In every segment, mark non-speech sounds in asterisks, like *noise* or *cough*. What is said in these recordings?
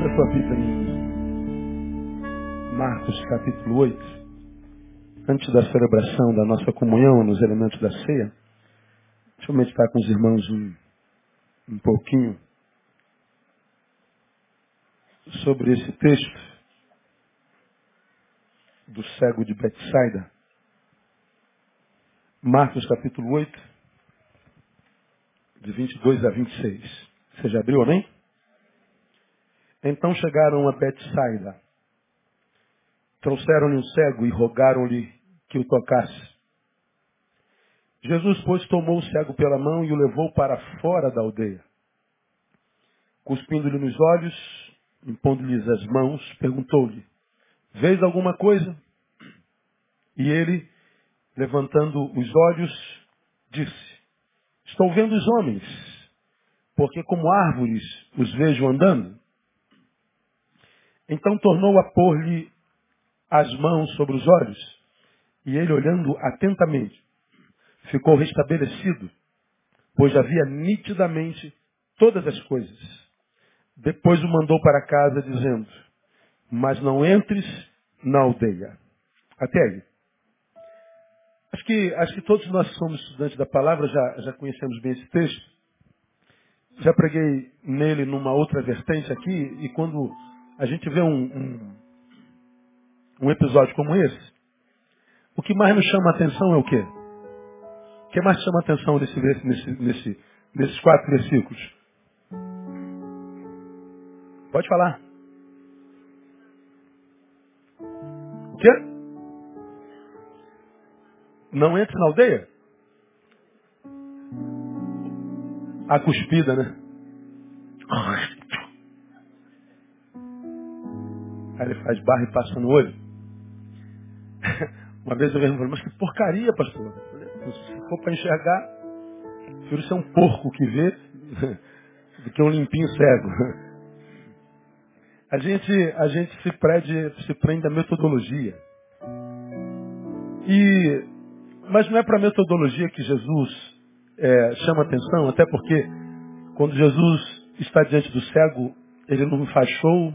Abra sua Bíblia em Marcos capítulo 8. Antes da celebração da nossa comunhão nos elementos da ceia, deixa eu meditar com os irmãos um, um pouquinho sobre esse texto do cego de Betsaida. Marcos capítulo 8, de 22 a 26. Você já abriu, amém? Então chegaram a Betsaida. Trouxeram-lhe um cego e rogaram-lhe que o tocasse. Jesus, pois, tomou o cego pela mão e o levou para fora da aldeia. Cuspindo-lhe nos olhos, impondo-lhes as mãos, perguntou-lhe, Vês alguma coisa? E ele, levantando os olhos, disse, Estou vendo os homens, porque como árvores os vejo andando. Então tornou a pôr-lhe as mãos sobre os olhos, e ele, olhando atentamente, ficou restabelecido, pois havia nitidamente todas as coisas. Depois o mandou para casa, dizendo, mas não entres na aldeia. Até aí. Acho que, acho que todos nós somos estudantes da palavra, já, já conhecemos bem esse texto. Já preguei nele numa outra vertente aqui, e quando a gente vê um, um, um episódio como esse, o que mais nos chama a atenção é o quê? O que mais chama a atenção nesse, nesse, nesse, nesses quatro versículos? Pode falar. O quê? Não entre na aldeia? A cuspida, né? Ele faz barra e passa no olho. *laughs* Uma vez eu falei, mas que porcaria, pastor. Se for para enxergar, prefiro ser um porco que vê *laughs* do que um limpinho cego. *laughs* A gente, a gente se, prende, se prende à metodologia. E, mas não é para a metodologia que Jesus é, chama atenção, até porque quando Jesus está diante do cego, ele não faz show,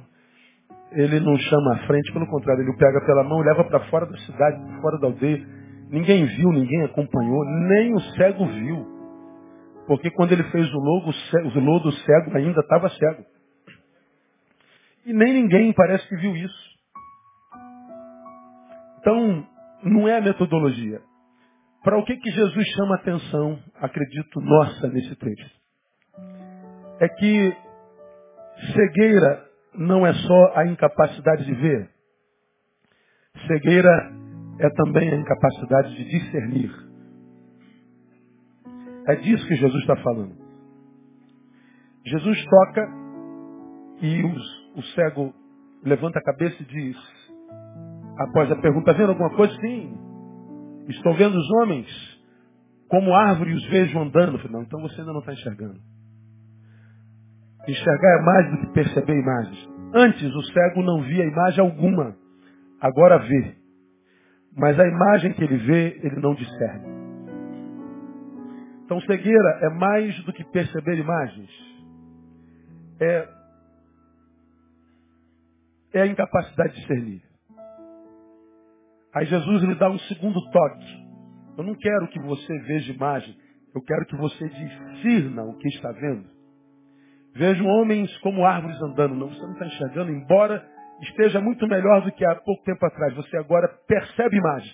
ele não chama à frente, pelo contrário, ele o pega pela mão e leva para fora da cidade, para fora da aldeia. Ninguém viu, ninguém acompanhou, nem o cego viu. Porque quando ele fez o logo, o lodo cego ainda estava cego. E nem ninguém parece que viu isso. Então, não é a metodologia. Para o que, que Jesus chama atenção, acredito, nossa nesse texto? É que cegueira não é só a incapacidade de ver. Cegueira é também a incapacidade de discernir. É disso que Jesus está falando. Jesus toca e os, o cego levanta a cabeça e diz, após a pergunta, vendo alguma coisa? Sim. Estou vendo os homens como árvore os vejo andando. Falei, não, então você ainda não está enxergando. Enxergar é mais do que perceber imagens. Antes o cego não via imagem alguma. Agora vê. Mas a imagem que ele vê, ele não discerne. Então cegueira é mais do que perceber imagens. É, é a incapacidade de discernir. Aí Jesus lhe dá um segundo toque. Eu não quero que você veja imagem. Eu quero que você discirna o que está vendo. Vejo homens como árvores andando. Não, você não está enxergando, embora esteja muito melhor do que há pouco tempo atrás. Você agora percebe imagem.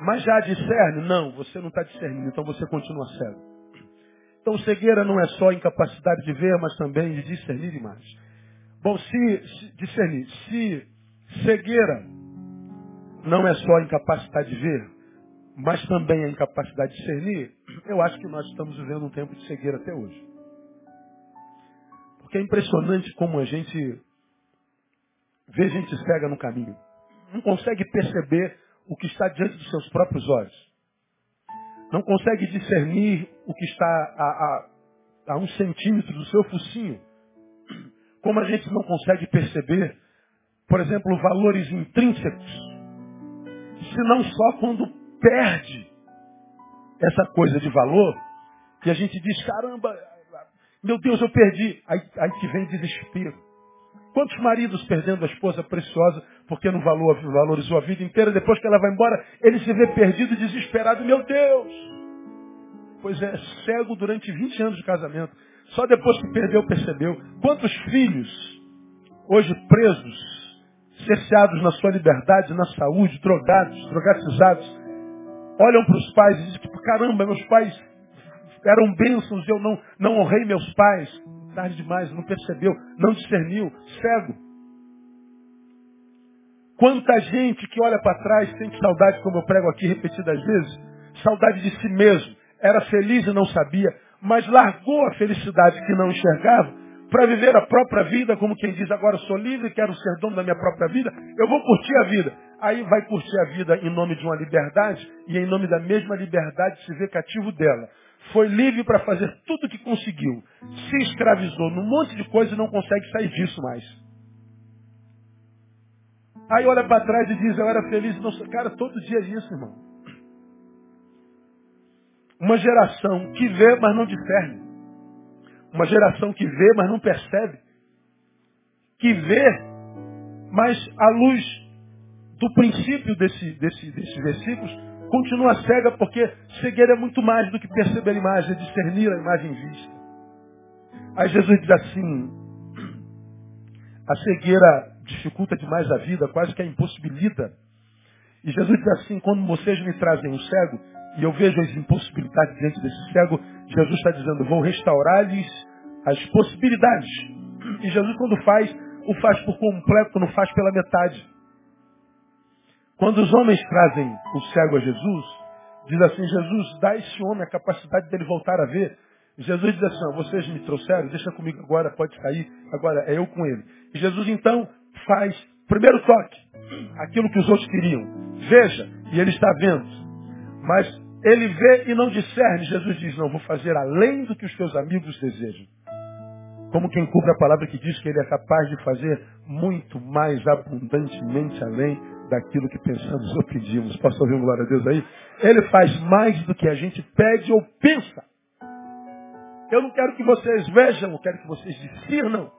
Mas já discerne? Não, você não está discernindo, então você continua cego. Então cegueira não é só incapacidade de ver, mas também de discernir imagens. Bom, se, se discernir, se cegueira não é só incapacidade de ver, mas também a incapacidade de discernir, eu acho que nós estamos vivendo um tempo de cegueira até hoje. Porque é impressionante como a gente vê gente cega no caminho. Não consegue perceber o que está diante dos seus próprios olhos. Não consegue discernir o que está a, a, a um centímetro do seu focinho. Como a gente não consegue perceber, por exemplo, valores intrínsecos, se não só quando perde essa coisa de valor, que a gente diz, caramba, meu Deus, eu perdi. Aí, aí que vem desespero. Quantos maridos perdendo a esposa preciosa porque não valorizou a vida inteira, depois que ela vai embora, ele se vê perdido e desesperado. Meu Deus! Pois é, cego durante 20 anos de casamento. Só depois que perdeu, percebeu. Quantos filhos, hoje presos, cerceados na sua liberdade, na saúde, drogados, drogatizados, olham para os pais e dizem caramba, meus pais eram bênçãos e eu não, não honrei meus pais. Tarde demais, não percebeu, não discerniu, cego. Quanta gente que olha para trás sente saudade, como eu prego aqui repetidas vezes, saudade de si mesmo. Era feliz e não sabia, mas largou a felicidade que não enxergava para viver a própria vida, como quem diz, agora sou livre, quero ser dono da minha própria vida, eu vou curtir a vida. Aí vai curtir a vida em nome de uma liberdade e em nome da mesma liberdade se vê cativo dela. Foi livre para fazer tudo o que conseguiu. Se escravizou num monte de coisa e não consegue sair disso mais. Aí olha para trás e diz, eu era feliz. Não, cara, todo dia é isso, irmão. Uma geração que vê, mas não discerne. Uma geração que vê, mas não percebe. Que vê, mas à luz do princípio desse, desse, desses versículos, continua cega porque cegueira é muito mais do que perceber a imagem, é discernir a imagem vista. Aí Jesus diz assim, a cegueira dificulta demais a vida, quase que a impossibilita. E Jesus diz assim, quando vocês me trazem um cego, e eu vejo as impossibilidades diante desse cego, Jesus está dizendo, vou restaurar-lhes as possibilidades. E Jesus quando faz, o faz por completo, não faz pela metade. Quando os homens trazem o cego a Jesus, diz assim, Jesus, dá a esse homem a capacidade dele voltar a ver. Jesus diz assim, vocês me trouxeram, deixa comigo agora, pode sair, agora é eu com ele. E Jesus então faz, primeiro toque, aquilo que os outros queriam. Veja, e ele está vendo. Mas ele vê e não discerne. Jesus diz, não, vou fazer além do que os teus amigos desejam. Como quem cumpre a palavra que diz que ele é capaz de fazer muito mais abundantemente além daquilo que pensamos ou pedimos. Posso ouvir um glória a Deus aí? Ele faz mais do que a gente pede ou pensa. Eu não quero que vocês vejam, eu quero que vocês discernam.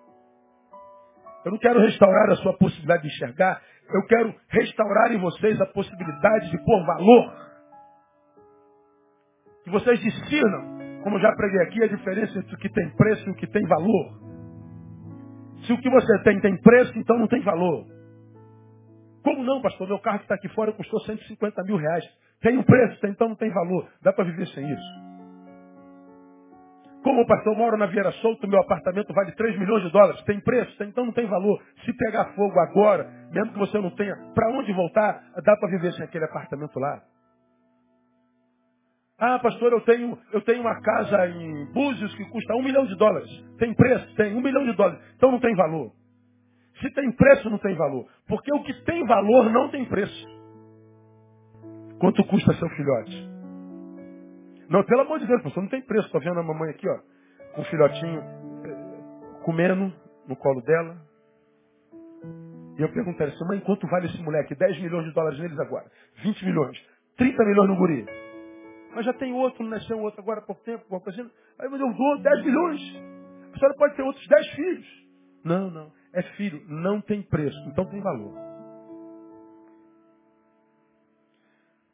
Eu não quero restaurar a sua possibilidade de enxergar. Eu quero restaurar em vocês a possibilidade de pôr valor. Que vocês discernam, como já preguei aqui, a diferença entre o que tem preço e o que tem valor. Se o que você tem tem preço, então não tem valor. Como não, pastor? Meu carro que está aqui fora custou 150 mil reais. Tem um preço, então não tem valor. Dá para viver sem isso. Como o pastor mora na Vieira Solto, meu apartamento vale 3 milhões de dólares. Tem preço? Tem, então não tem valor. Se pegar fogo agora, mesmo que você não tenha para onde voltar, dá para viver sem aquele apartamento lá. Ah, pastor, eu tenho, eu tenho uma casa em Búzios que custa um milhão de dólares. Tem preço? Tem um milhão de dólares. Então não tem valor. Se tem preço, não tem valor. Porque o que tem valor não tem preço. Quanto custa seu filhote? Não, pelo amor de Deus, pastor, não tem preço. Estou vendo a mamãe aqui, ó, com um filhotinho eh, comendo no colo dela. E eu pergunto a ela, mãe, quanto vale esse moleque? 10 milhões de dólares neles agora. 20 milhões. 30 milhões no guri. Mas já tem outro, não nasceu outro agora há pouco tempo, alguma coisa assim. Aí eu dou 10 milhões. A senhora pode ter outros 10 filhos. Não, não é filho, não tem preço, então tem valor.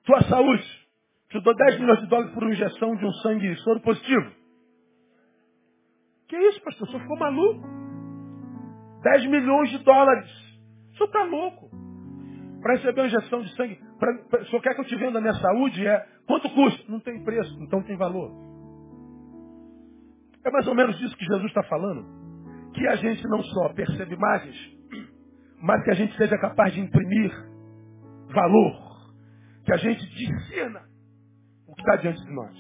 Tua saúde, te dou 10 milhões de dólares por uma injeção de um sangue soro positivo. Que isso, pastor? O senhor ficou maluco? 10 milhões de dólares. O senhor está louco. Para receber uma injeção de sangue, pra, pra, o senhor quer que eu te venda a minha saúde? É, quanto custa? Não tem preço, então tem valor. É mais ou menos isso que Jesus está falando que a gente não só percebe imagens, mas que a gente seja capaz de imprimir valor, que a gente discina o que está diante de nós.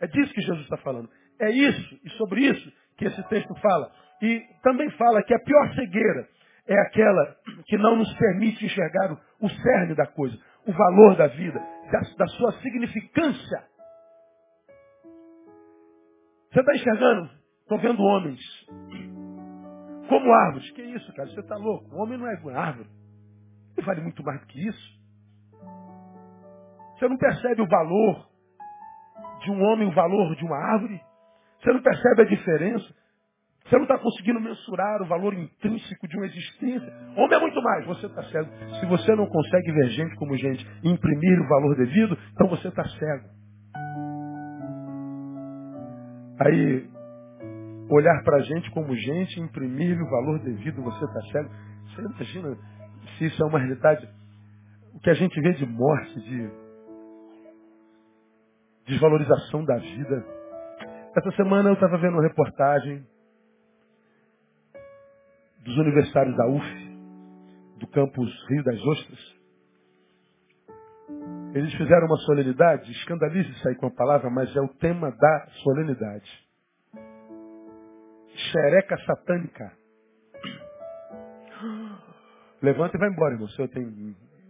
É disso que Jesus está falando. É isso e sobre isso que esse texto fala. E também fala que a pior cegueira é aquela que não nos permite enxergar o cerne da coisa, o valor da vida, da, da sua significância. Você está enxergando Estou vendo homens como árvores. Que isso, cara? Você está louco? Homem não é árvore. Ele vale muito mais do que isso. Você não percebe o valor de um homem, o valor de uma árvore? Você não percebe a diferença? Você não está conseguindo mensurar o valor intrínseco de uma existência. Homem é muito mais, você está cego. Se você não consegue ver gente como gente e imprimir o valor devido, então você está cego. Aí, olhar para a gente como gente e imprimir o valor devido, você está cego. Você imagina se isso é uma realidade? O que a gente vê de morte, de desvalorização da vida. Essa semana eu estava vendo uma reportagem dos universitários da UF, do campus Rio das Ostras. Eles fizeram uma solenidade, escandalize-se aí com a palavra, mas é o tema da solenidade. Xereca satânica. Levanta e vai embora, irmão. Se eu tenho,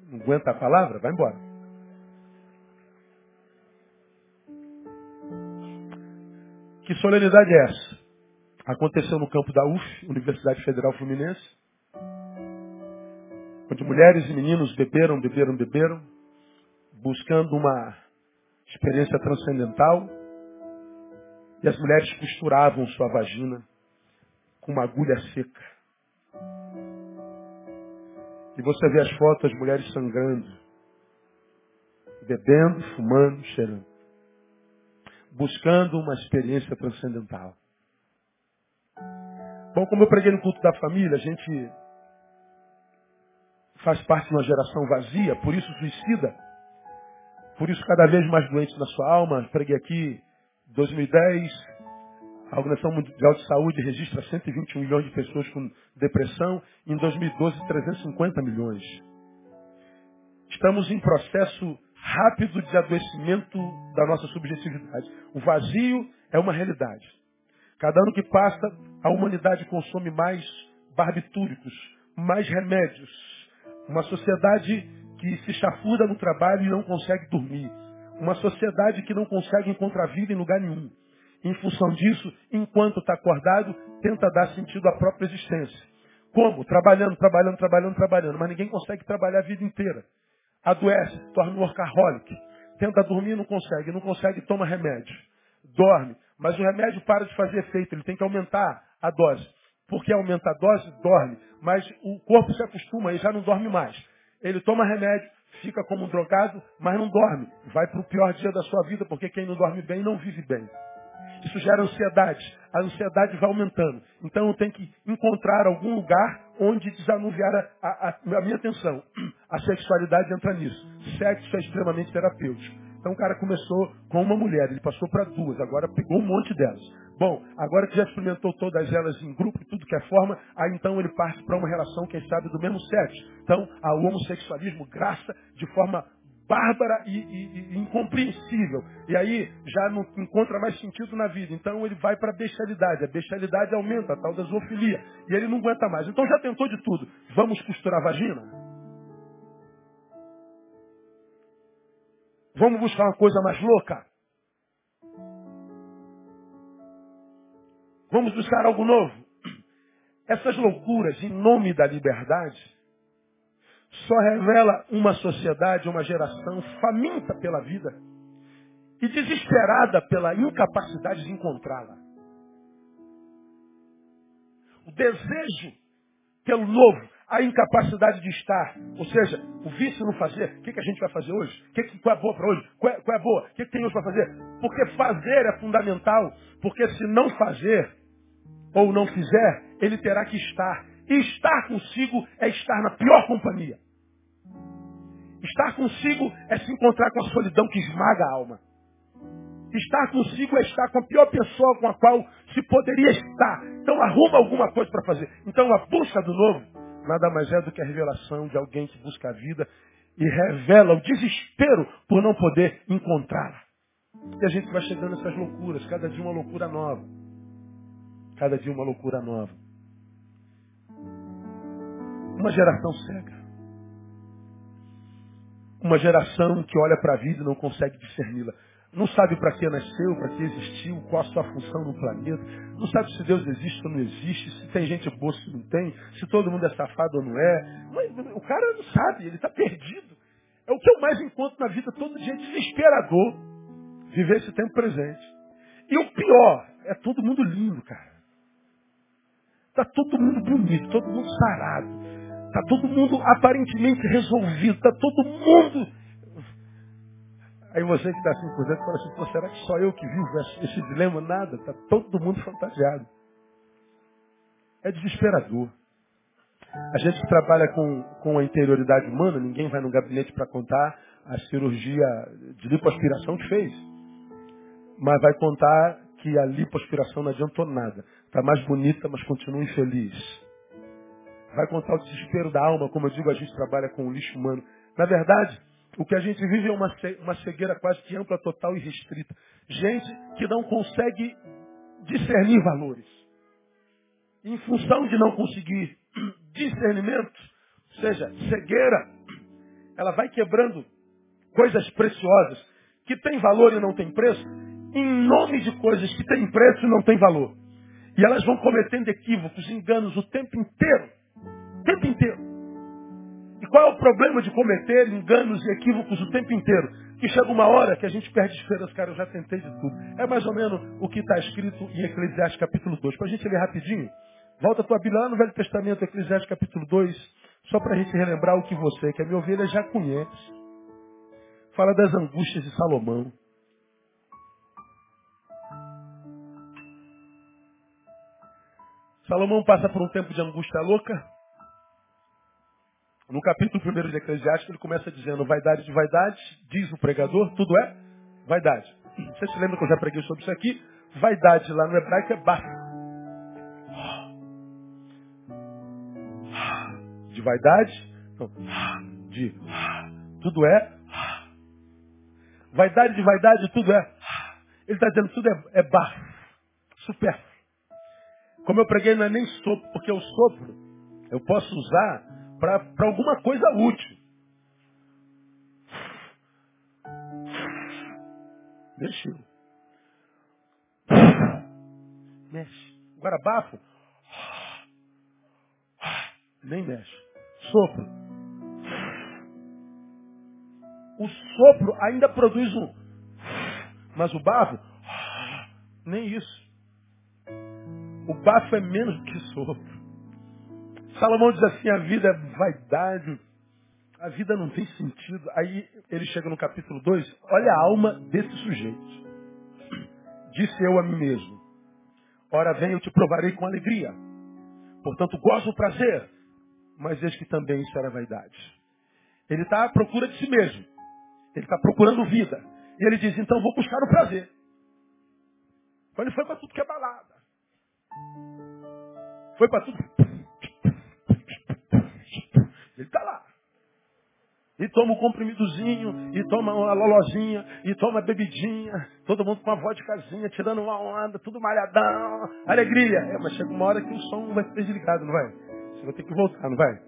não aguenta a palavra, vai embora. Que solenidade é essa? Aconteceu no campo da UF, Universidade Federal Fluminense, onde mulheres e meninos beberam, beberam, beberam, buscando uma experiência transcendental, e as mulheres costuravam sua vagina com uma agulha seca. E você vê as fotos, as mulheres sangrando, bebendo, fumando, cheirando, buscando uma experiência transcendental. Bom, como eu preguei no culto da família, a gente faz parte de uma geração vazia, por isso suicida, por isso cada vez mais doente na sua alma. Preguei aqui, 2010, a Organização Mundial de Saúde registra 121 milhões de pessoas com depressão, em 2012 350 milhões. Estamos em processo rápido de adoecimento da nossa subjetividade. O vazio é uma realidade. Cada ano que passa, a humanidade consome mais barbitúricos, mais remédios. Uma sociedade que se chafuda no trabalho e não consegue dormir. Uma sociedade que não consegue encontrar vida em lugar nenhum. Em função disso, enquanto está acordado, tenta dar sentido à própria existência. Como? Trabalhando, trabalhando, trabalhando, trabalhando. Mas ninguém consegue trabalhar a vida inteira. Adoece, torna um workaholic. Tenta dormir, não consegue. Não consegue, toma remédio. Dorme. Mas o remédio para de fazer efeito, ele tem que aumentar a dose. Porque aumenta a dose, dorme. Mas o corpo se acostuma e já não dorme mais. Ele toma remédio, fica como um drogado, mas não dorme. Vai para o pior dia da sua vida, porque quem não dorme bem não vive bem. Isso gera ansiedade. A ansiedade vai aumentando. Então eu tenho que encontrar algum lugar onde desanuviar a, a, a minha atenção. A sexualidade entra nisso. Sexo é extremamente terapêutico. Então o cara começou com uma mulher, ele passou para duas, agora pegou um monte delas. Bom, agora que já experimentou todas elas em grupo, tudo que é forma, aí então ele parte para uma relação, quem sabe, do mesmo sexo. Então, o homossexualismo graça de forma bárbara e, e, e, incompreensível. E aí já não encontra mais sentido na vida. Então ele vai para a bestialidade. A bestialidade aumenta, a tal da zoofilia. E ele não aguenta mais. Então já tentou de tudo. Vamos costurar a vagina? Vamos buscar uma coisa mais louca? Vamos buscar algo novo? Essas loucuras, em nome da liberdade, só revela uma sociedade, uma geração faminta pela vida e desesperada pela incapacidade de encontrá-la. O desejo pelo novo, a incapacidade de estar. Ou seja, o vício não fazer. O que, que a gente vai fazer hoje? O que, que, qual é boa para hoje? Qual é, qual é boa? O que, que tem hoje para fazer? Porque fazer é fundamental. Porque se não fazer, ou não fizer, ele terá que estar. E estar consigo é estar na pior companhia. Estar consigo é se encontrar com a solidão que esmaga a alma. Estar consigo é estar com a pior pessoa com a qual se poderia estar. Então arruma alguma coisa para fazer. Então a busca do novo nada mais é do que a revelação de alguém que busca a vida e revela o desespero por não poder encontrá-la. E a gente vai chegando nessas loucuras, cada dia uma loucura nova. Cada dia uma loucura nova. Uma geração cega. Uma geração que olha para a vida e não consegue discerni-la. Não sabe para que nasceu, para que existiu, qual a sua função no planeta. Não sabe se Deus existe ou não existe, se tem gente boa ou não tem, se todo mundo é safado ou não é. Mas o cara não sabe, ele está perdido. É o que eu mais encontro na vida todo dia, desesperador. Viver esse tempo presente. E o pior, é todo mundo lindo, cara. Está todo mundo bonito, todo mundo sarado. Está todo mundo aparentemente resolvido. Está todo mundo. Aí você que está assim por dentro fala assim, Pô, será que só eu que vivo esse dilema? Nada, está todo mundo fantasiado. É desesperador. A gente que trabalha com, com a interioridade humana, ninguém vai no gabinete para contar a cirurgia de lipoaspiração que fez. Mas vai contar que a lipoaspiração não adiantou nada. Está mais bonita, mas continua infeliz. Vai contar o desespero da alma, como eu digo, a gente trabalha com o lixo humano. Na verdade, o que a gente vive é uma, uma cegueira quase que ampla, total e restrita. Gente que não consegue discernir valores. Em função de não conseguir *clears throat* discernimento, ou seja, cegueira, ela vai quebrando coisas preciosas que têm valor e não têm preço, em nome de coisas que têm preço e não têm valor. E elas vão cometendo equívocos, enganos o tempo inteiro. O tempo inteiro. E qual é o problema de cometer enganos e equívocos o tempo inteiro? Que chega uma hora que a gente perde esperança, cara, eu já tentei de tudo. É mais ou menos o que está escrito em Eclesiastes capítulo 2. Para a gente ler rapidinho, volta a tua Bíblia lá no Velho Testamento, Eclesiastes capítulo 2, só para a gente relembrar o que você, que a minha ovelha, já conhece. Fala das angústias de Salomão. Salomão passa por um tempo de angústia louca. No capítulo 1 de Eclesiastes, ele começa dizendo, vaidade de vaidade, diz o pregador, tudo é vaidade. Você se lembra que eu já preguei sobre isso aqui? Vaidade lá no hebraico é bar. De vaidade, de tudo é. Vaidade de vaidade, tudo é. Ele está dizendo tudo é, é bar. Super. Como eu preguei, não é nem sopro, porque o sopro eu posso usar para alguma coisa útil. Mexeu. Mexe. Agora bafo. Nem mexe. Sopro. O sopro ainda produz um. Mas o bafo, nem isso. O bafo é menos do que sopro. Salomão diz assim, a vida é vaidade, a vida não tem sentido. Aí ele chega no capítulo 2, olha a alma desse sujeito. *clears throat* Disse eu a mim mesmo, ora vem, eu te provarei com alegria. Portanto, gozo o prazer, mas eis que também isso era vaidade. Ele está à procura de si mesmo. Ele está procurando vida. E ele diz, então vou buscar o prazer. Quando ele foi para tudo que é balada. Foi para tudo. Ele está lá. E toma um comprimidozinho, e toma uma lolozinha, e toma bebidinha, todo mundo com uma vodkazinha, tirando uma onda, tudo malhadão, alegria. É, mas chega uma hora que o som vai ser desligado, não vai? Você vai ter que voltar, não vai?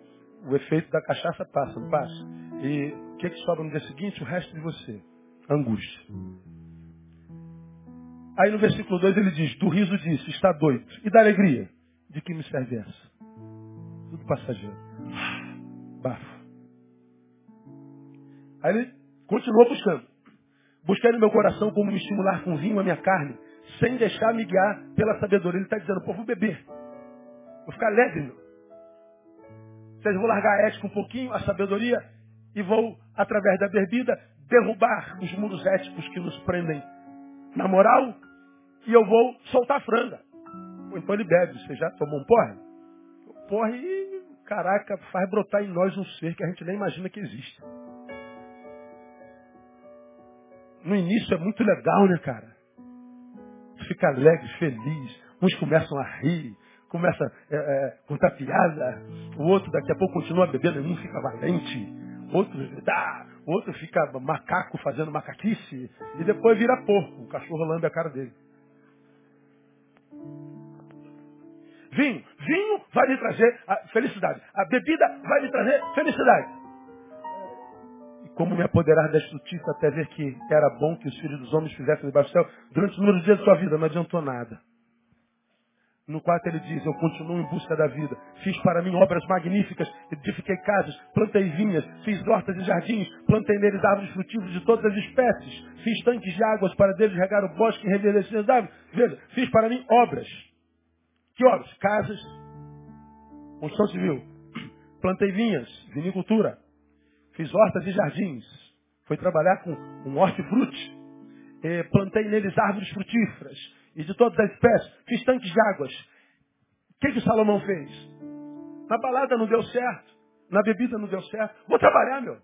O efeito da cachaça passa, não passa? E o que, que sobra no dia seguinte? O resto de você. Angústia. Aí no versículo 2 ele diz, do riso disse, está doido. E da alegria? De que me serve essa? Tudo passageiro. Bafo. Aí ele continuou buscando. Busquei no meu coração como me estimular com vinho a minha carne, sem deixar me guiar pela sabedoria. Ele está dizendo, pô, vou beber. Vou ficar alegre. Meu. Seja, vou largar a ética um pouquinho, a sabedoria, e vou, através da bebida, derrubar os muros éticos que nos prendem na moral e eu vou soltar a franga. Então ele bebe. Você já tomou um porre? Porre, caraca, faz brotar em nós um ser que a gente nem imagina que existe. No início é muito legal, né, cara? Fica alegre, feliz. Uns começam a rir, começa a é, é, contar piada. O outro daqui a pouco continua bebendo, um fica valente. Outro dá, outro fica macaco fazendo macaquice. E depois vira porco. O cachorro lambe a cara dele. Vinho. Vinho vai lhe trazer felicidade. A bebida vai lhe trazer felicidade. Como me apoderar desta notícia até ver que era bom que os filhos dos homens fizessem debaixo do céu durante os números dias da sua vida. Não adiantou nada. No quarto ele diz, eu continuo em busca da vida. Fiz para mim obras magníficas, edifiquei casas, plantei vinhas, fiz hortas e jardins, plantei neles árvores frutíferas de todas as espécies, fiz tanques de águas para deles regar o bosque e reverdecer as árvores. Veja, fiz para mim obras. Que obras? Casas, Construção civil. *clears throat* Plantei vinhas, vinicultura. Fiz hortas e jardins. Fui trabalhar com um hortifruti. Plantei neles árvores frutíferas. E de todas as espécies. Fiz tanques de águas. O que, que Salomão fez? Na balada não deu certo. Na bebida não deu certo. Vou trabalhar, meu.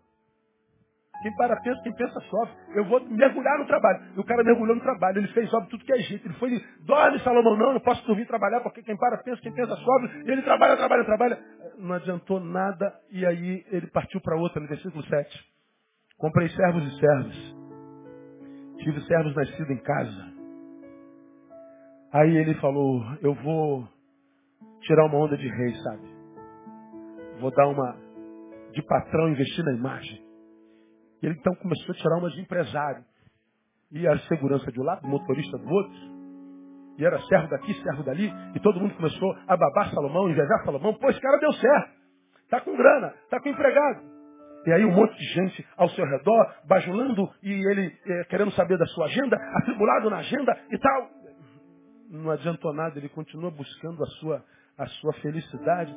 Quem para pensa, quem pensa sofre. Eu vou mergulhar no trabalho. E o cara mergulhou no trabalho. Ele fez obra tudo que é jeito. Ele foi, dorme Salomão, não, não posso dormir trabalhar, porque quem para pensa, quem pensa sofre. E ele trabalha, trabalha, trabalha. Não adiantou nada. E aí ele partiu para outra, no versículo 7. Comprei servos e servas. Tive servos nascidos em casa. Aí ele falou, eu vou tirar uma onda de rei, sabe? Vou dar uma de patrão investir na imagem. E ele então começou a tirar umas de empresário. E a segurança de um lado, o motorista do outro. E era servo daqui, servo dali. E todo mundo começou a babar Salomão, invejar Salomão. Pô, esse cara deu certo. Tá com grana, tá com empregado. E aí um monte de gente ao seu redor, bajulando, e ele eh, querendo saber da sua agenda, atribulado na agenda e tal. Não adiantou nada, ele continua buscando a sua, a sua felicidade.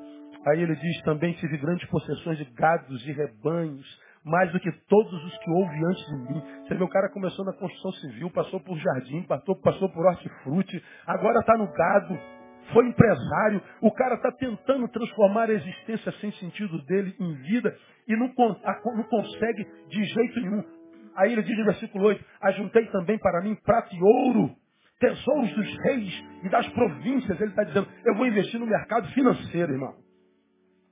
Aí ele diz também, tive grandes possessões de gados e rebanhos, mais do que todos os que houve antes de mim. Você vê, o cara começou na construção civil, passou por jardim, passou, passou por hortifruti, agora está no gado, foi empresário. O cara está tentando transformar a existência sem sentido dele em vida e não, não consegue de jeito nenhum. Aí ele diz no versículo 8, ajuntei também para mim prata e ouro, tesouros dos reis e das províncias. Ele está dizendo, eu vou investir no mercado financeiro, irmão.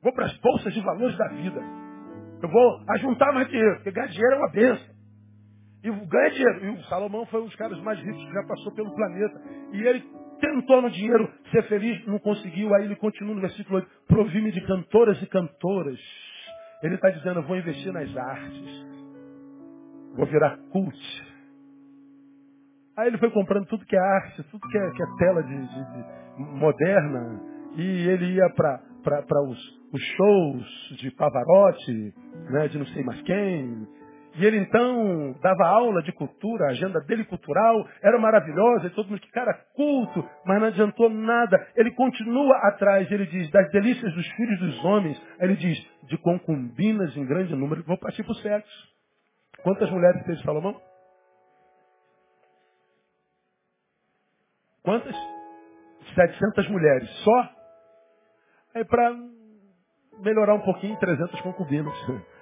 Vou para as bolsas de valores da vida. Eu vou ajuntar mais dinheiro, porque ganhar dinheiro é uma benção. E ganha dinheiro. E o Salomão foi um dos caras mais ricos que já passou pelo planeta. E ele tentou no dinheiro ser feliz, não conseguiu. Aí ele continua no versículo 8. Provi-me de cantoras e cantoras. Ele está dizendo, eu vou investir nas artes. Vou virar cult. Aí ele foi comprando tudo que é arte, tudo que é, que é tela de, de, de moderna. E ele ia para os, os shows de Pavarotti, né, de não sei mais quem. E ele então dava aula de cultura, a agenda dele cultural era maravilhosa, e todo mundo que cara culto, mas não adiantou nada. Ele continua atrás, ele diz, das delícias dos filhos dos homens, ele diz, de concubinas em grande número, vou partir para o sexo. Quantas mulheres fez Salomão? Quantas? 700 mulheres. Só? Aí para melhorar um pouquinho, 300 concubinas.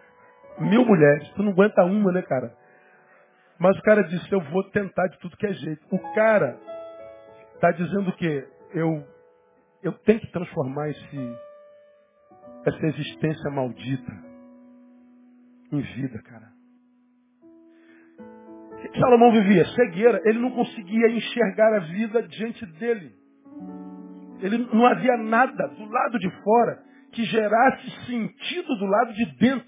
*laughs* Mil mulheres. Tu não aguenta uma, né, cara? Mas o cara disse, eu vou tentar de tudo que é jeito. O cara está dizendo que eu, eu tenho que transformar esse, essa existência maldita em vida, cara. O que Salomão vivia? Cegueira. Ele não conseguia enxergar a vida diante dele. Ele não havia nada do lado de fora que gerasse sentido do lado de dentro.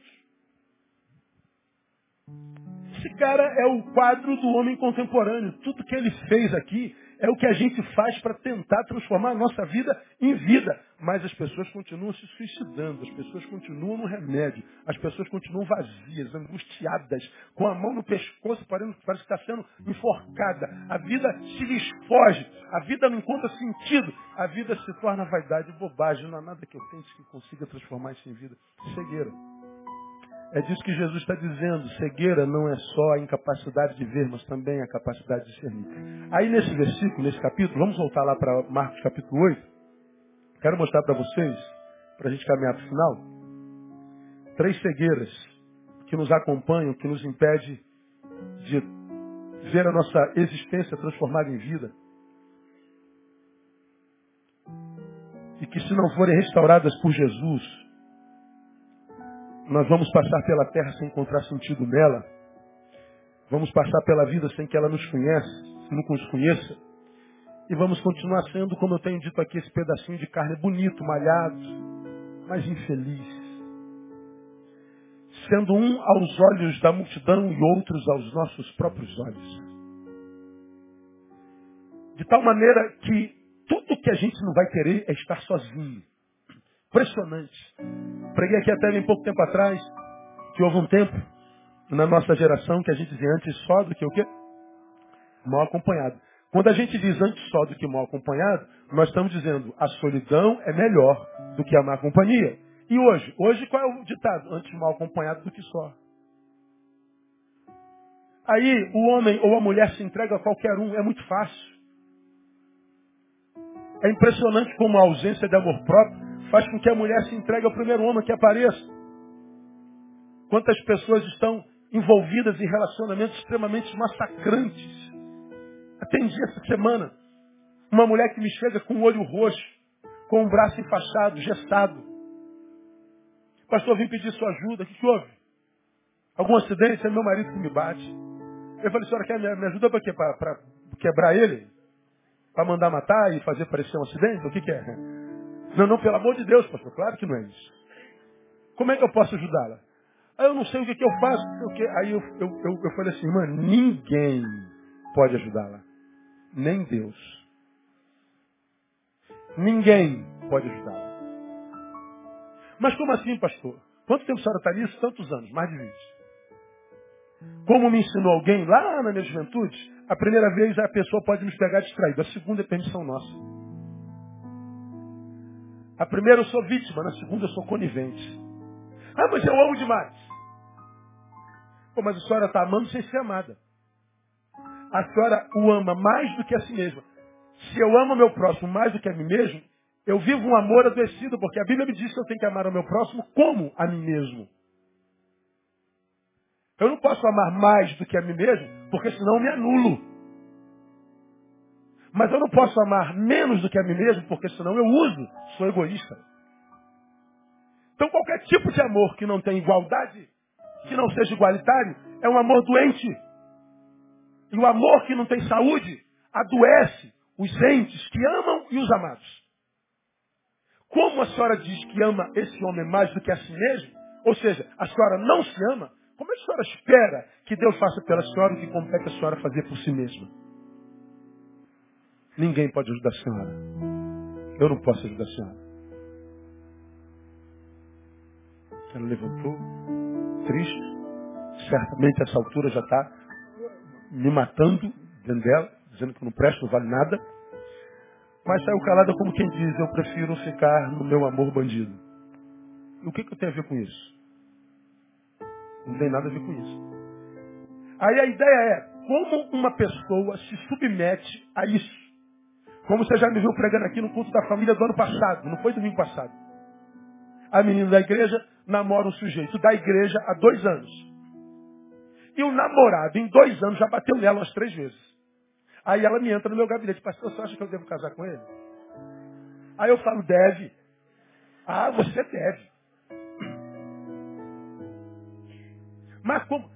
Esse cara é o quadro do homem contemporâneo. Tudo que ele fez aqui é o que a gente faz para tentar transformar a nossa vida em vida. Mas as pessoas continuam se suicidando, as pessoas continuam no remédio, as pessoas continuam vazias, angustiadas, com a mão no pescoço, parece que está sendo enforcada. A vida se lhes foge, a vida não encontra sentido, a vida se torna vaidade e bobagem. Não há nada que eu pense que consiga transformar isso em vida. Cegueira. É disso que Jesus está dizendo. Cegueira não é só a incapacidade de ver, mas também a capacidade de discernir. Aí nesse versículo, nesse capítulo, vamos voltar lá para Marcos capítulo 8. Quero mostrar para vocês, para a gente caminhar para o final, três cegueiras que nos acompanham, que nos impede de ver a nossa existência transformada em vida. E que se não forem restauradas por Jesus, nós vamos passar pela terra sem encontrar sentido nela. Vamos passar pela vida sem que ela nos conheça, nunca nos conheça. E vamos continuar sendo, como eu tenho dito aqui, esse pedacinho de carne bonito, malhado, mas infeliz. Sendo um aos olhos da multidão e outros aos nossos próprios olhos. De tal maneira que tudo que a gente não vai querer é estar sozinho. Impressionante. Preguei aqui até bem pouco tempo atrás que houve um tempo na nossa geração que a gente dizia antes só do que o quê? Mal acompanhado. Quando a gente diz antes só do que mal acompanhado, nós estamos dizendo a solidão é melhor do que a má companhia. E hoje? Hoje qual é o ditado? Antes mal acompanhado do que só. Aí o homem ou a mulher se entrega a qualquer um, é muito fácil. É impressionante como a ausência de amor próprio faz com que a mulher se entregue ao primeiro homem que apareça. Quantas pessoas estão envolvidas em relacionamentos extremamente massacrantes. Atendi essa semana uma mulher que me chega com o olho roxo, com o braço enfaixado, gestado. Pastor, vim pedir sua ajuda. O que, que houve? Algum acidente? É meu marido que me bate. Eu falei, senhora, quer me ajuda para quê? Para quebrar ele? Para mandar matar e fazer parecer um acidente? O que, que é? Não, não, pelo amor de Deus, pastor. Claro que não é isso. Como é que eu posso ajudá-la? Aí eu não sei o que, que eu faço. Porque... Aí eu, eu, eu, eu falei assim, irmã, ninguém pode ajudá-la. Nem Deus. Ninguém pode ajudá-la. Mas como assim, pastor? Quanto tempo a senhora está nisso? Tantos anos, mais de 20. Como me ensinou alguém lá na minha juventude, a primeira vez a pessoa pode nos pegar distraído, a segunda é permissão nossa. A primeira eu sou vítima, na segunda eu sou conivente. Ah, mas eu amo demais. Pô, mas a senhora está amando sem ser amada. A senhora o ama mais do que a si mesma. Se eu amo meu próximo mais do que a mim mesmo, eu vivo um amor adoecido, porque a Bíblia me diz que eu tenho que amar o meu próximo como a mim mesmo. Eu não posso amar mais do que a mim mesmo, porque senão eu me anulo. Mas eu não posso amar menos do que a mim mesmo, porque senão eu uso, sou egoísta. Então qualquer tipo de amor que não tem igualdade, que não seja igualitário, é um amor doente. E o amor que não tem saúde adoece os entes que amam e os amados. Como a senhora diz que ama esse homem mais do que a si mesmo, ou seja, a senhora não se ama, como é a senhora espera que Deus faça pela senhora o que compete a senhora fazer por si mesma? Ninguém pode ajudar a senhora. Eu não posso ajudar a senhora. Ela levantou, triste. Certamente essa altura já está me matando dentro dela, dizendo que não presto, não vale nada. Mas saiu calada como quem diz, eu prefiro ficar no meu amor bandido. E o que, que eu tenho a ver com isso? Não tem nada a ver com isso. Aí a ideia é, como uma pessoa se submete a isso? Como você já me viu pregando aqui no culto da família do ano passado, não foi domingo passado. A menina da igreja namora um sujeito da igreja há dois anos. E o namorado, em dois anos, já bateu nela umas três vezes. Aí ela me entra no meu gabinete, pastor, você acha que eu devo casar com ele? Aí eu falo, deve. Ah, você deve. Mas como,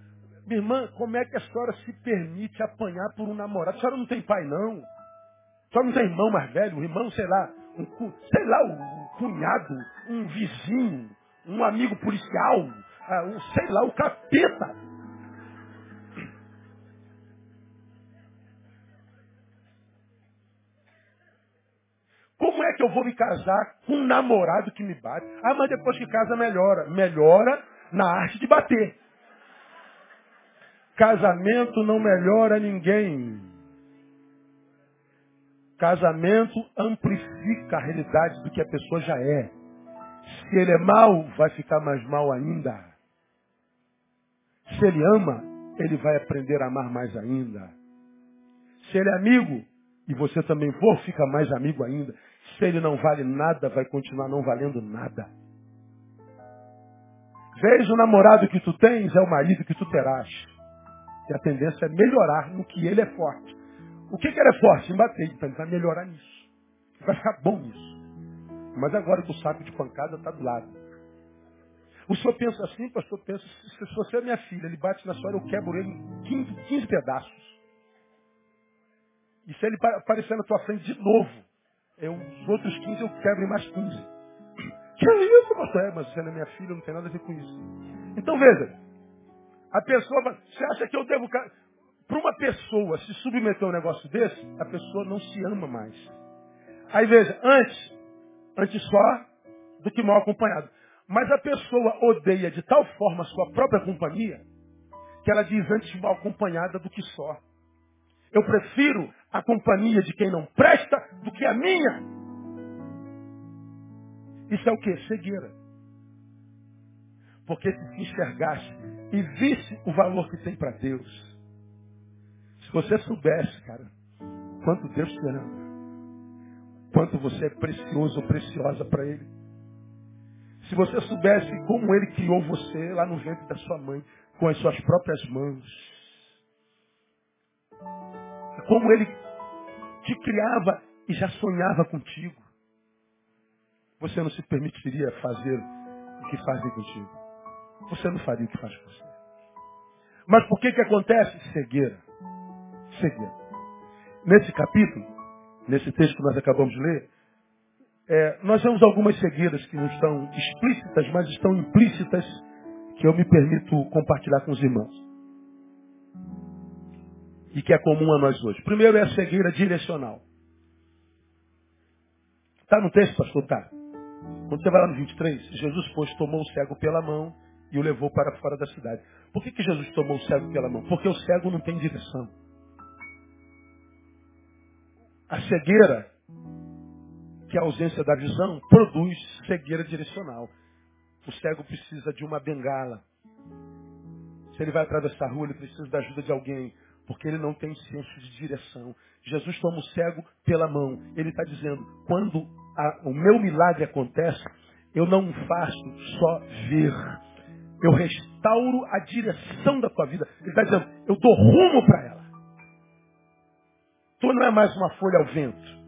minha irmã, como é que a senhora se permite apanhar por um namorado? A senhora não tem pai, não. A senhora não tem irmão mais velho, um irmão, sei lá, um, sei lá, um cunhado, um vizinho, um amigo policial, ah, um, sei lá, o um capeta. Vou me casar com um namorado que me bate? Ah, mas depois que casa melhora. Melhora na arte de bater. Casamento não melhora ninguém. Casamento amplifica a realidade do que a pessoa já é. Se ele é mal, vai ficar mais mal ainda. Se ele ama, ele vai aprender a amar mais ainda. Se ele é amigo, e você também for, fica mais amigo ainda. Se ele não vale nada, vai continuar não valendo nada. Veja o namorado que tu tens, é o marido que tu terás. E a tendência é melhorar no que ele é forte. O que, que ele é forte? Em bater. Então ele vai melhorar nisso. Vai ficar bom nisso. Mas agora que o saco de pancada está do lado. O senhor pensa assim, pastor, pensa, se você é minha filha, ele bate na senhora, eu quebro ele em 15, 15 pedaços. E se ele aparecer na tua frente de novo, eu, os outros 15 eu quebro em mais 15. Que é isso, pastor? É, mas você não é minha filha, não tem nada a ver com isso. Então veja, a pessoa, você acha que eu devo. Para uma pessoa se submeter a um negócio desse, a pessoa não se ama mais. Aí veja, antes, antes só do que mal acompanhado. Mas a pessoa odeia de tal forma a sua própria companhia, que ela diz antes mal acompanhada do que só. Eu prefiro a companhia de quem não presta do que a minha. Isso é o que? Cegueira. Porque se enxergasse e visse o valor que tem para Deus, se você soubesse, cara, quanto Deus te ama, quanto você é precioso ou preciosa para Ele, se você soubesse como Ele criou você lá no ventre da sua mãe, com as suas próprias mãos, como Ele te criava e já sonhava contigo, você não se permitiria fazer o que fazem contigo. Você não faria o que faz com você. Mas por que que acontece? Cegueira. Cegueira. Nesse capítulo, nesse texto que nós acabamos de ler, é, nós vemos algumas cegueiras que não estão explícitas, mas estão implícitas, que eu me permito compartilhar com os irmãos. E que é comum a nós hoje. Primeiro é a cegueira direcional. Está no texto, pastor? Tá. Quando você vai lá no 23, Jesus, pois, tomou o cego pela mão e o levou para fora da cidade. Por que, que Jesus tomou o cego pela mão? Porque o cego não tem direção. A cegueira que a ausência da visão produz cegueira direcional. O cego precisa de uma bengala. Se ele vai atravessar a rua, ele precisa da ajuda de alguém, porque ele não tem senso de direção. Jesus toma o cego pela mão. Ele está dizendo, quando a, o meu milagre acontece, eu não faço só ver. Eu restauro a direção da tua vida. Ele está dizendo, eu dou rumo para ela. Tu não é mais uma folha ao vento.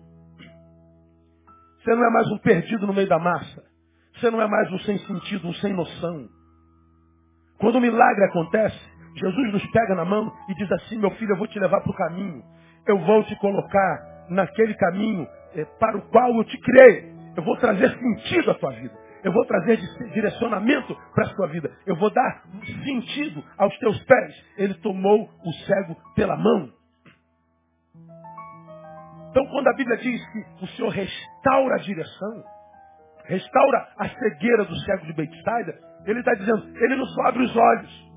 Você não é mais um perdido no meio da massa. Você não é mais um sem sentido, um sem noção. Quando o milagre acontece, Jesus nos pega na mão e diz assim, meu filho, eu vou te levar para o caminho. Eu vou te colocar naquele caminho é, para o qual eu te criei. Eu vou trazer sentido à tua vida. Eu vou trazer direcionamento para a sua vida. Eu vou dar sentido aos teus pés. Ele tomou o cego pela mão. Então, quando a Bíblia diz que o Senhor restaura a direção, restaura a cegueira do cego de Bethsaida, ele está dizendo, ele não só abre os olhos,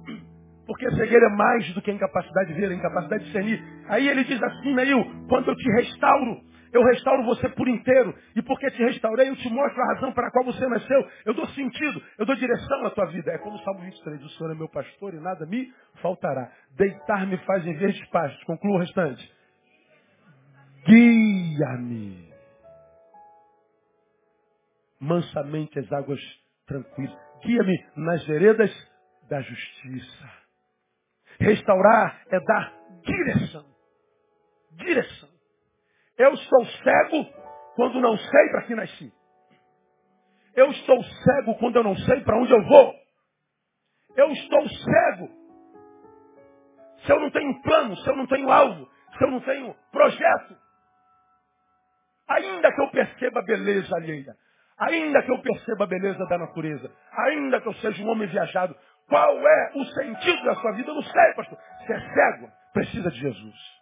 porque a cegueira é mais do que a incapacidade de ver, a incapacidade de discernir. Aí ele diz assim, Neil, quando eu te restauro, eu restauro você por inteiro. E porque te restaurei, eu te mostro a razão para a qual você nasceu. Eu dou sentido, eu dou direção à tua vida. É como o Salmo 23, o Senhor é meu pastor e nada me faltará. Deitar-me faz em verdes pastos. Conclua o restante. Guia-me. Mansamente as águas tranquilas. Guia-me nas veredas da justiça. Restaurar é dar direção. Direção. Eu sou cego quando não sei para que nasci. Eu estou cego quando eu não sei para onde eu vou. Eu estou cego se eu não tenho plano, se eu não tenho alvo, se eu não tenho projeto. Ainda que eu perceba a beleza alheia, ainda que eu perceba a beleza da natureza, ainda que eu seja um homem viajado, qual é o sentido da sua vida? Eu não sei, pastor. Você é cego, precisa de Jesus.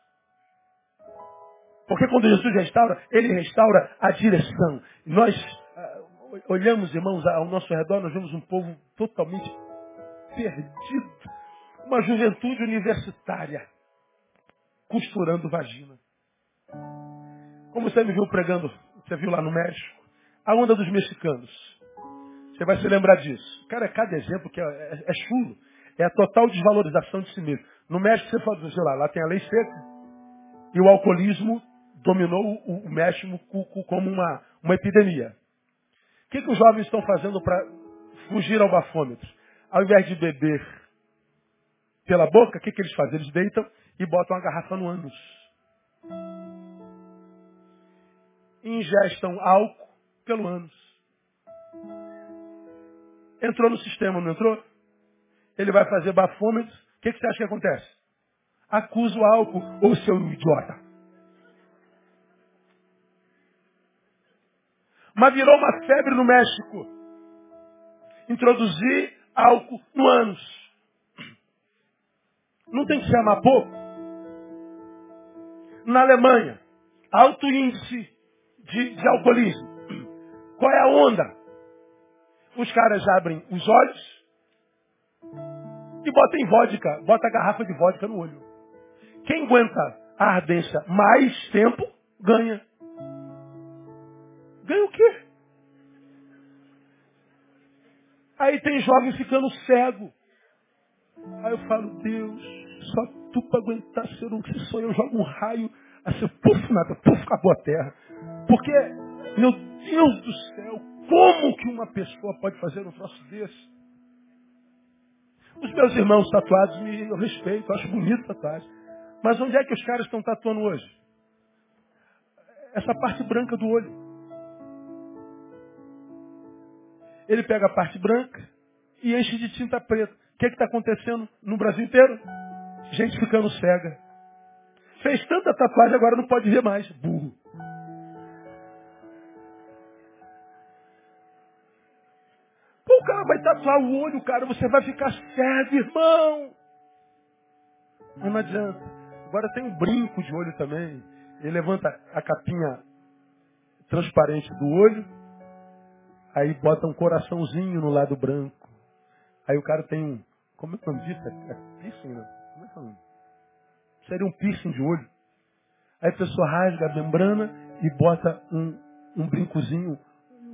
Porque quando Jesus restaura, ele restaura a direção. Nós uh, olhamos, irmãos, ao nosso redor, nós vemos um povo totalmente perdido. Uma juventude universitária costurando vagina. Como você me viu pregando, você viu lá no México, a onda dos mexicanos. Você vai se lembrar disso. Cara, cada exemplo que é, é, é chulo. É a total desvalorização de si mesmo. No México, você fala, sei lá, lá tem a lei seca. E o alcoolismo dominou o, o México como uma, uma epidemia. O que, que os jovens estão fazendo para fugir ao bafômetro? Ao invés de beber pela boca, o que, que eles fazem? Eles deitam e botam a garrafa no ânus. ingestam álcool pelo ânus. Entrou no sistema, não entrou? Ele vai fazer bafômetro. O que, que você acha que acontece? Acusa o álcool, ou seu idiota. Mas virou uma febre no México. Introduzir álcool no ânus. Não tem que se amar pouco. Na Alemanha, alto índice de, de alcoolismo. Qual é a onda? Os caras abrem os olhos e botam vodka, bota a garrafa de vodka no olho. Quem aguenta a ardência mais tempo, ganha. Ganha o quê? Aí tem jovem ficando cego. Aí eu falo, Deus, só tu para aguentar ser um que sou eu, jogo um raio, assim, puf, nada, puf, acabou a terra. Porque, meu Deus do céu, como que uma pessoa pode fazer um troço desse? Os meus irmãos tatuados, me, eu respeito, acho bonito tatuagem. Mas onde é que os caras estão tatuando hoje? Essa parte branca do olho. Ele pega a parte branca e enche de tinta preta. O que é está acontecendo no Brasil inteiro? Gente ficando cega. Fez tanta tatuagem, agora não pode ver mais. Burro. O cara vai tatuar o olho, cara, você vai ficar cego, irmão. Mas não adianta. Agora tem um brinco de olho também. Ele levanta a capinha transparente do olho, aí bota um coraçãozinho no lado branco. Aí o cara tem um. Como é que eu disse? É, é piercing, não? Como é que é o nome? Seria um piercing de olho. Aí a pessoa rasga a membrana e bota um, um brincozinho,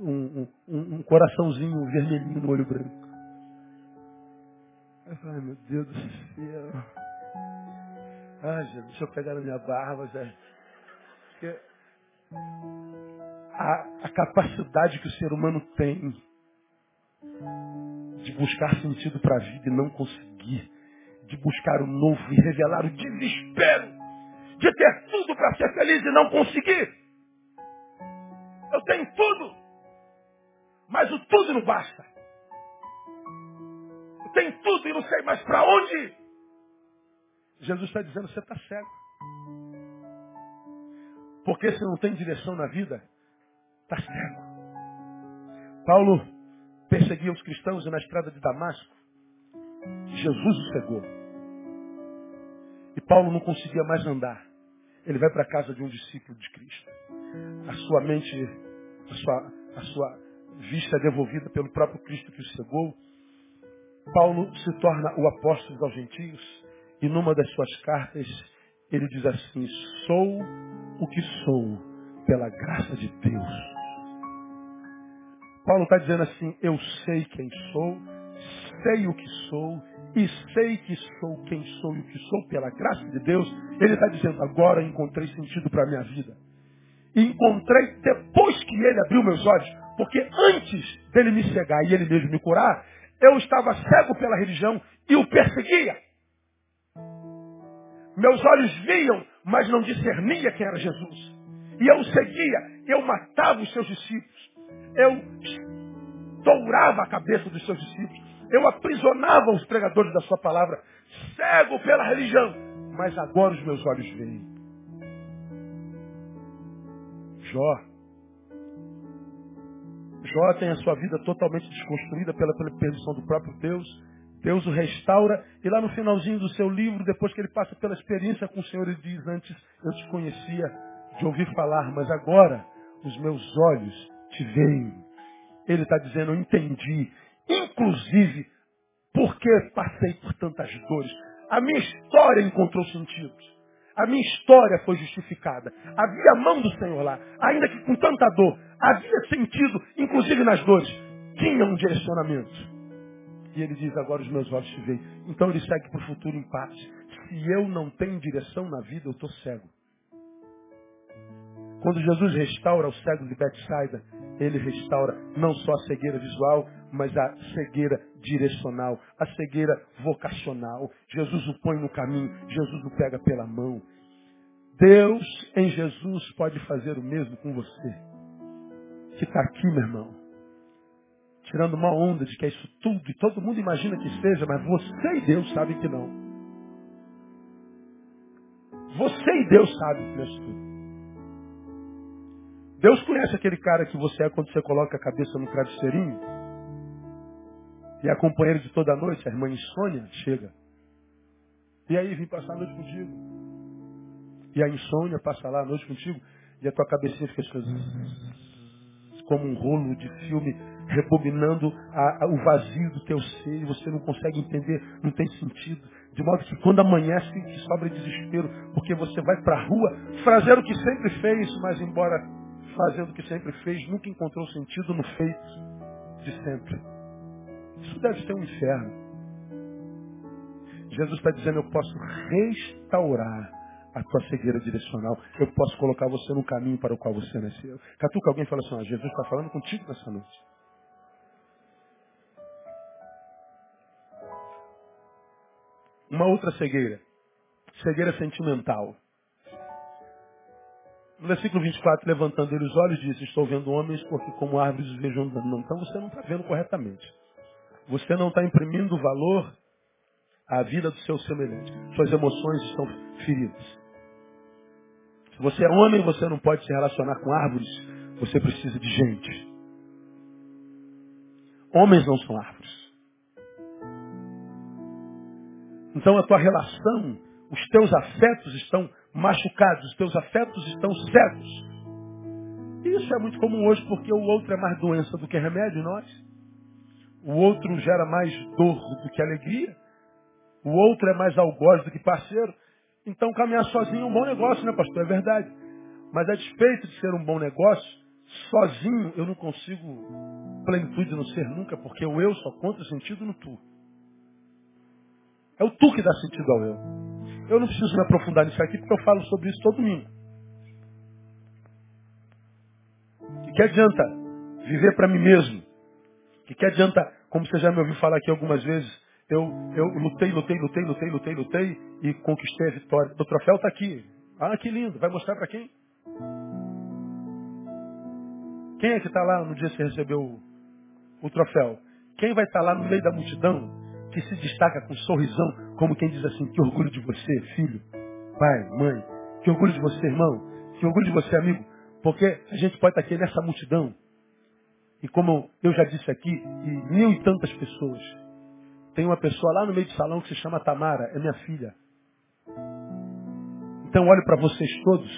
um, um, um coraçãozinho vermelhinho no olho branco. Ai meu Deus do céu. Ah, Jesus, deixa eu pegar na minha barba, Zé. Porque a, a capacidade que o ser humano tem de buscar sentido para a vida e não conseguir, de buscar o novo e revelar o desespero de ter tudo para ser feliz e não conseguir. Eu tenho tudo, mas o tudo não basta. Eu tenho tudo e não sei mais para onde. Jesus está dizendo, você está cego. Porque se não tem direção na vida, está cego. Paulo perseguia os cristãos e na estrada de Damasco, Jesus o cegou. E Paulo não conseguia mais andar. Ele vai para a casa de um discípulo de Cristo. A sua mente, a sua, a sua vista devolvida pelo próprio Cristo que o cegou. Paulo se torna o apóstolo dos gentios e numa das suas cartas ele diz assim: Sou o que sou pela graça de Deus. Paulo está dizendo assim: Eu sei quem sou, sei o que sou, e sei que sou quem sou e o que sou pela graça de Deus. Ele está dizendo: Agora encontrei sentido para a minha vida. Encontrei depois que ele abriu meus olhos, porque antes dele me cegar e ele mesmo me curar, eu estava cego pela religião e o perseguia. Meus olhos viam, mas não discernia quem era Jesus. E eu o seguia, eu matava os seus discípulos. Eu dourava a cabeça dos seus discípulos. Eu aprisionava os pregadores da sua palavra, cego pela religião. Mas agora os meus olhos veem. Jó. Jó tem a sua vida totalmente desconstruída pela, pela permissão do próprio Deus. Deus o restaura e lá no finalzinho do seu livro, depois que ele passa pela experiência com o Senhor, ele diz, antes eu te conhecia de ouvir falar, mas agora os meus olhos te veem. Ele está dizendo, eu entendi, inclusive, porque passei por tantas dores. A minha história encontrou sentidos. A minha história foi justificada. Havia a mão do Senhor lá, ainda que com tanta dor. Havia sentido, inclusive nas dores. Tinha um direcionamento. E ele diz, agora os meus olhos te veem. Então ele segue para o futuro em paz. Se eu não tenho direção na vida, eu estou cego. Quando Jesus restaura o cego de Betsaida, ele restaura não só a cegueira visual, mas a cegueira direcional, a cegueira vocacional. Jesus o põe no caminho, Jesus o pega pela mão. Deus em Jesus pode fazer o mesmo com você. Que está aqui, meu irmão tirando uma onda de que é isso tudo, e todo mundo imagina que seja, mas você e Deus sabem que não. Você e Deus sabem que é isso tudo. Deus conhece aquele cara que você é quando você coloca a cabeça no travesseirinho e é companheiro de toda a noite, a irmã insônia chega. E aí, vim passar a noite contigo. E a insônia passa lá a noite contigo e a tua cabecinha fica como um rolo de filme rebobinando a, a, o vazio do teu ser e você não consegue entender, não tem sentido. De modo que quando amanhece, te sobra desespero, porque você vai para a rua fazer o que sempre fez, mas embora fazendo o que sempre fez, nunca encontrou sentido no feito de sempre. Isso deve ser um inferno. Jesus está dizendo, eu posso restaurar a tua cegueira direcional. Eu posso colocar você no caminho para o qual você nasceu. Catuca alguém fala assim, ah, Jesus está falando contigo nessa noite. Uma outra cegueira. Cegueira sentimental. No versículo 24, levantando ele os olhos, disse, estou vendo homens porque como árvores os vejo andando. Então você não está vendo corretamente. Você não está imprimindo valor à vida do seu semelhante. Suas emoções estão feridas. Se você é homem, você não pode se relacionar com árvores. Você precisa de gente. Homens não são árvores. Então a tua relação, os teus afetos estão machucados, os teus afetos estão cegos. Isso é muito comum hoje porque o outro é mais doença do que remédio em nós. O outro gera mais dor do que alegria. O outro é mais algoz do que parceiro. Então caminhar sozinho é um bom negócio, né, pastor? É verdade. Mas a despeito de ser um bom negócio, sozinho eu não consigo plenitude no ser nunca, porque o eu só conta sentido no tu. É o tu que dá sentido ao eu. Eu não preciso me aprofundar nisso aqui porque eu falo sobre isso todo domingo. Que que adianta viver para mim mesmo? Que que adianta, como você já me ouviu falar aqui algumas vezes, eu, eu lutei, lutei, lutei, lutei, lutei, lutei e conquistei a vitória. O troféu está aqui. Ah, que lindo. Vai mostrar para quem? Quem é que está lá no dia que você recebeu o, o troféu? Quem vai estar tá lá no meio da multidão que se destaca com um sorrisão, como quem diz assim, que orgulho de você, filho, pai, mãe, que orgulho de você, irmão, que orgulho de você, amigo, porque a gente pode estar aqui nessa multidão, e como eu já disse aqui, e mil e tantas pessoas, tem uma pessoa lá no meio do salão que se chama Tamara, é minha filha. Então olho para vocês todos,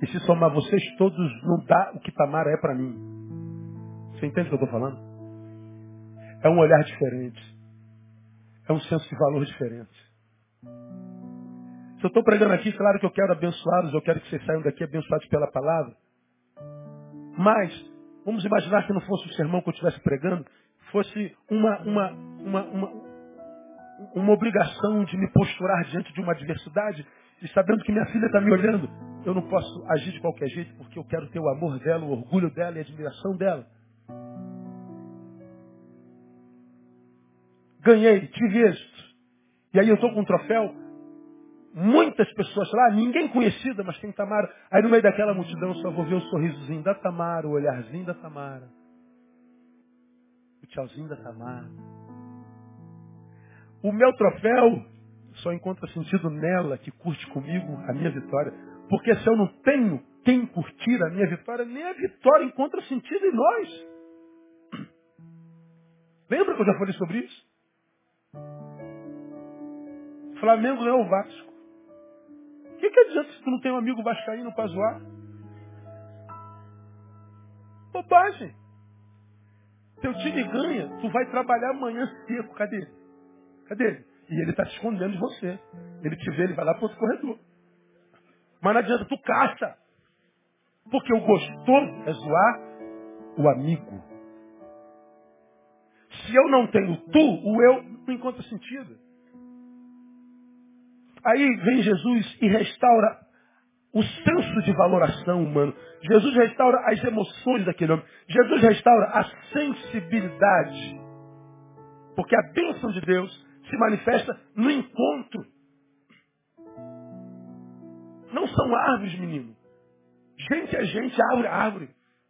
e se somar vocês todos, não dá o que Tamara é para mim. Você entende o que eu estou falando? É um olhar diferente. É um senso de valor diferente. Se eu estou pregando aqui, claro que eu quero abençoá-los, eu quero que vocês saiam daqui abençoados pela palavra. Mas, vamos imaginar que não fosse o sermão que eu estivesse pregando, fosse uma, uma, uma, uma, uma obrigação de me posturar diante de uma adversidade e sabendo que minha filha está me olhando, eu não posso agir de qualquer jeito porque eu quero ter o amor dela, o orgulho dela e a admiração dela. ganhei, tive êxito. E aí eu estou com um troféu, muitas pessoas lá, ninguém conhecida, mas tem Tamara. Aí no meio daquela multidão só vou ver o sorrisozinho da Tamara, o olharzinho da Tamara. O tchauzinho da Tamara. O meu troféu só encontra sentido nela que curte comigo a minha vitória. Porque se eu não tenho quem curtir a minha vitória, nem a vitória encontra sentido em nós. *clears throat* Lembra que eu já falei sobre isso? Flamengo é o Vasco. Que, que adianta se tu não tem um amigo vascaíno para zoar? Bobagem. Teu time ganha, tu vai trabalhar amanhã seco. Cadê ele? Cadê ele? E ele está se escondendo de você. Ele te vê, ele vai lá para outro corredor. Mas não adianta, tu caça. Porque o gostoso é zoar o amigo. Se eu não tenho tu, o eu não encontra sentido. Aí vem Jesus e restaura o senso de valoração humano. Jesus restaura as emoções daquele homem. Jesus restaura a sensibilidade. Porque a bênção de Deus se manifesta no encontro. Não são árvores, menino. Gente é gente, árvore é árvore.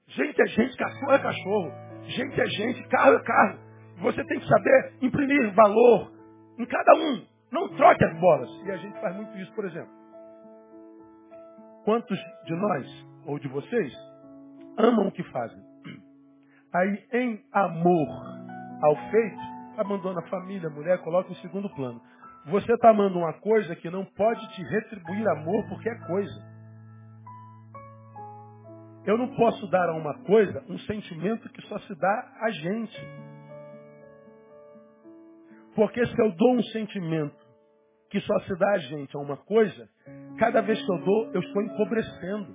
Gente é gente, cachorro é cachorro. Gente é gente, carro é carro. Você tem que saber imprimir valor em cada um. Não troque as bolas. E a gente faz muito isso, por exemplo. Quantos de nós, ou de vocês, amam o que fazem? Aí, em amor ao feito, abandona a família, a mulher, coloca em segundo plano. Você está amando uma coisa que não pode te retribuir amor porque é coisa. Eu não posso dar a uma coisa um sentimento que só se dá a gente. Porque se eu dou um sentimento que só se dá a gente a uma coisa, cada vez que eu dou, eu estou empobrecendo.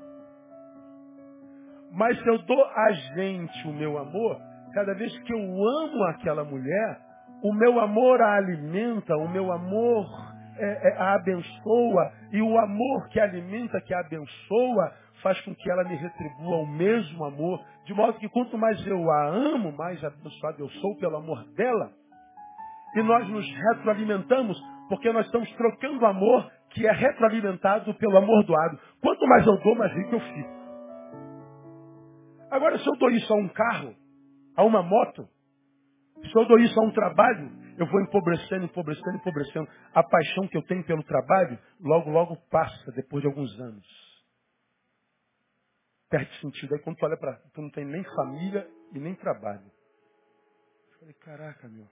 Mas se eu dou a gente o meu amor, cada vez que eu amo aquela mulher, o meu amor a alimenta, o meu amor é, é, a abençoa, e o amor que alimenta, que a abençoa, faz com que ela me retribua o mesmo amor, de modo que quanto mais eu a amo, mais abençoado eu sou pelo amor dela. E nós nos retroalimentamos, porque nós estamos trocando amor que é retroalimentado pelo amor doado. Quanto mais eu dou, mais rico eu fico. Agora, se eu dou isso a um carro, a uma moto, se eu dou isso a um trabalho, eu vou empobrecendo, empobrecendo, empobrecendo. A paixão que eu tenho pelo trabalho, logo, logo passa, depois de alguns anos. Perde sentido. Aí quando tu olha para tu não tem nem família e nem trabalho. Eu falei, caraca, meu.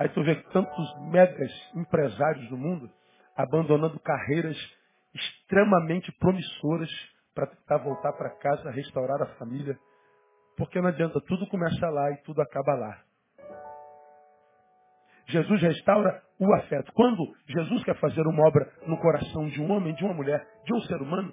Aí tu vê tantos megas empresários do mundo abandonando carreiras extremamente promissoras para tentar voltar para casa, restaurar a família. Porque não adianta, tudo começa lá e tudo acaba lá. Jesus restaura o afeto. Quando Jesus quer fazer uma obra no coração de um homem, de uma mulher, de um ser humano,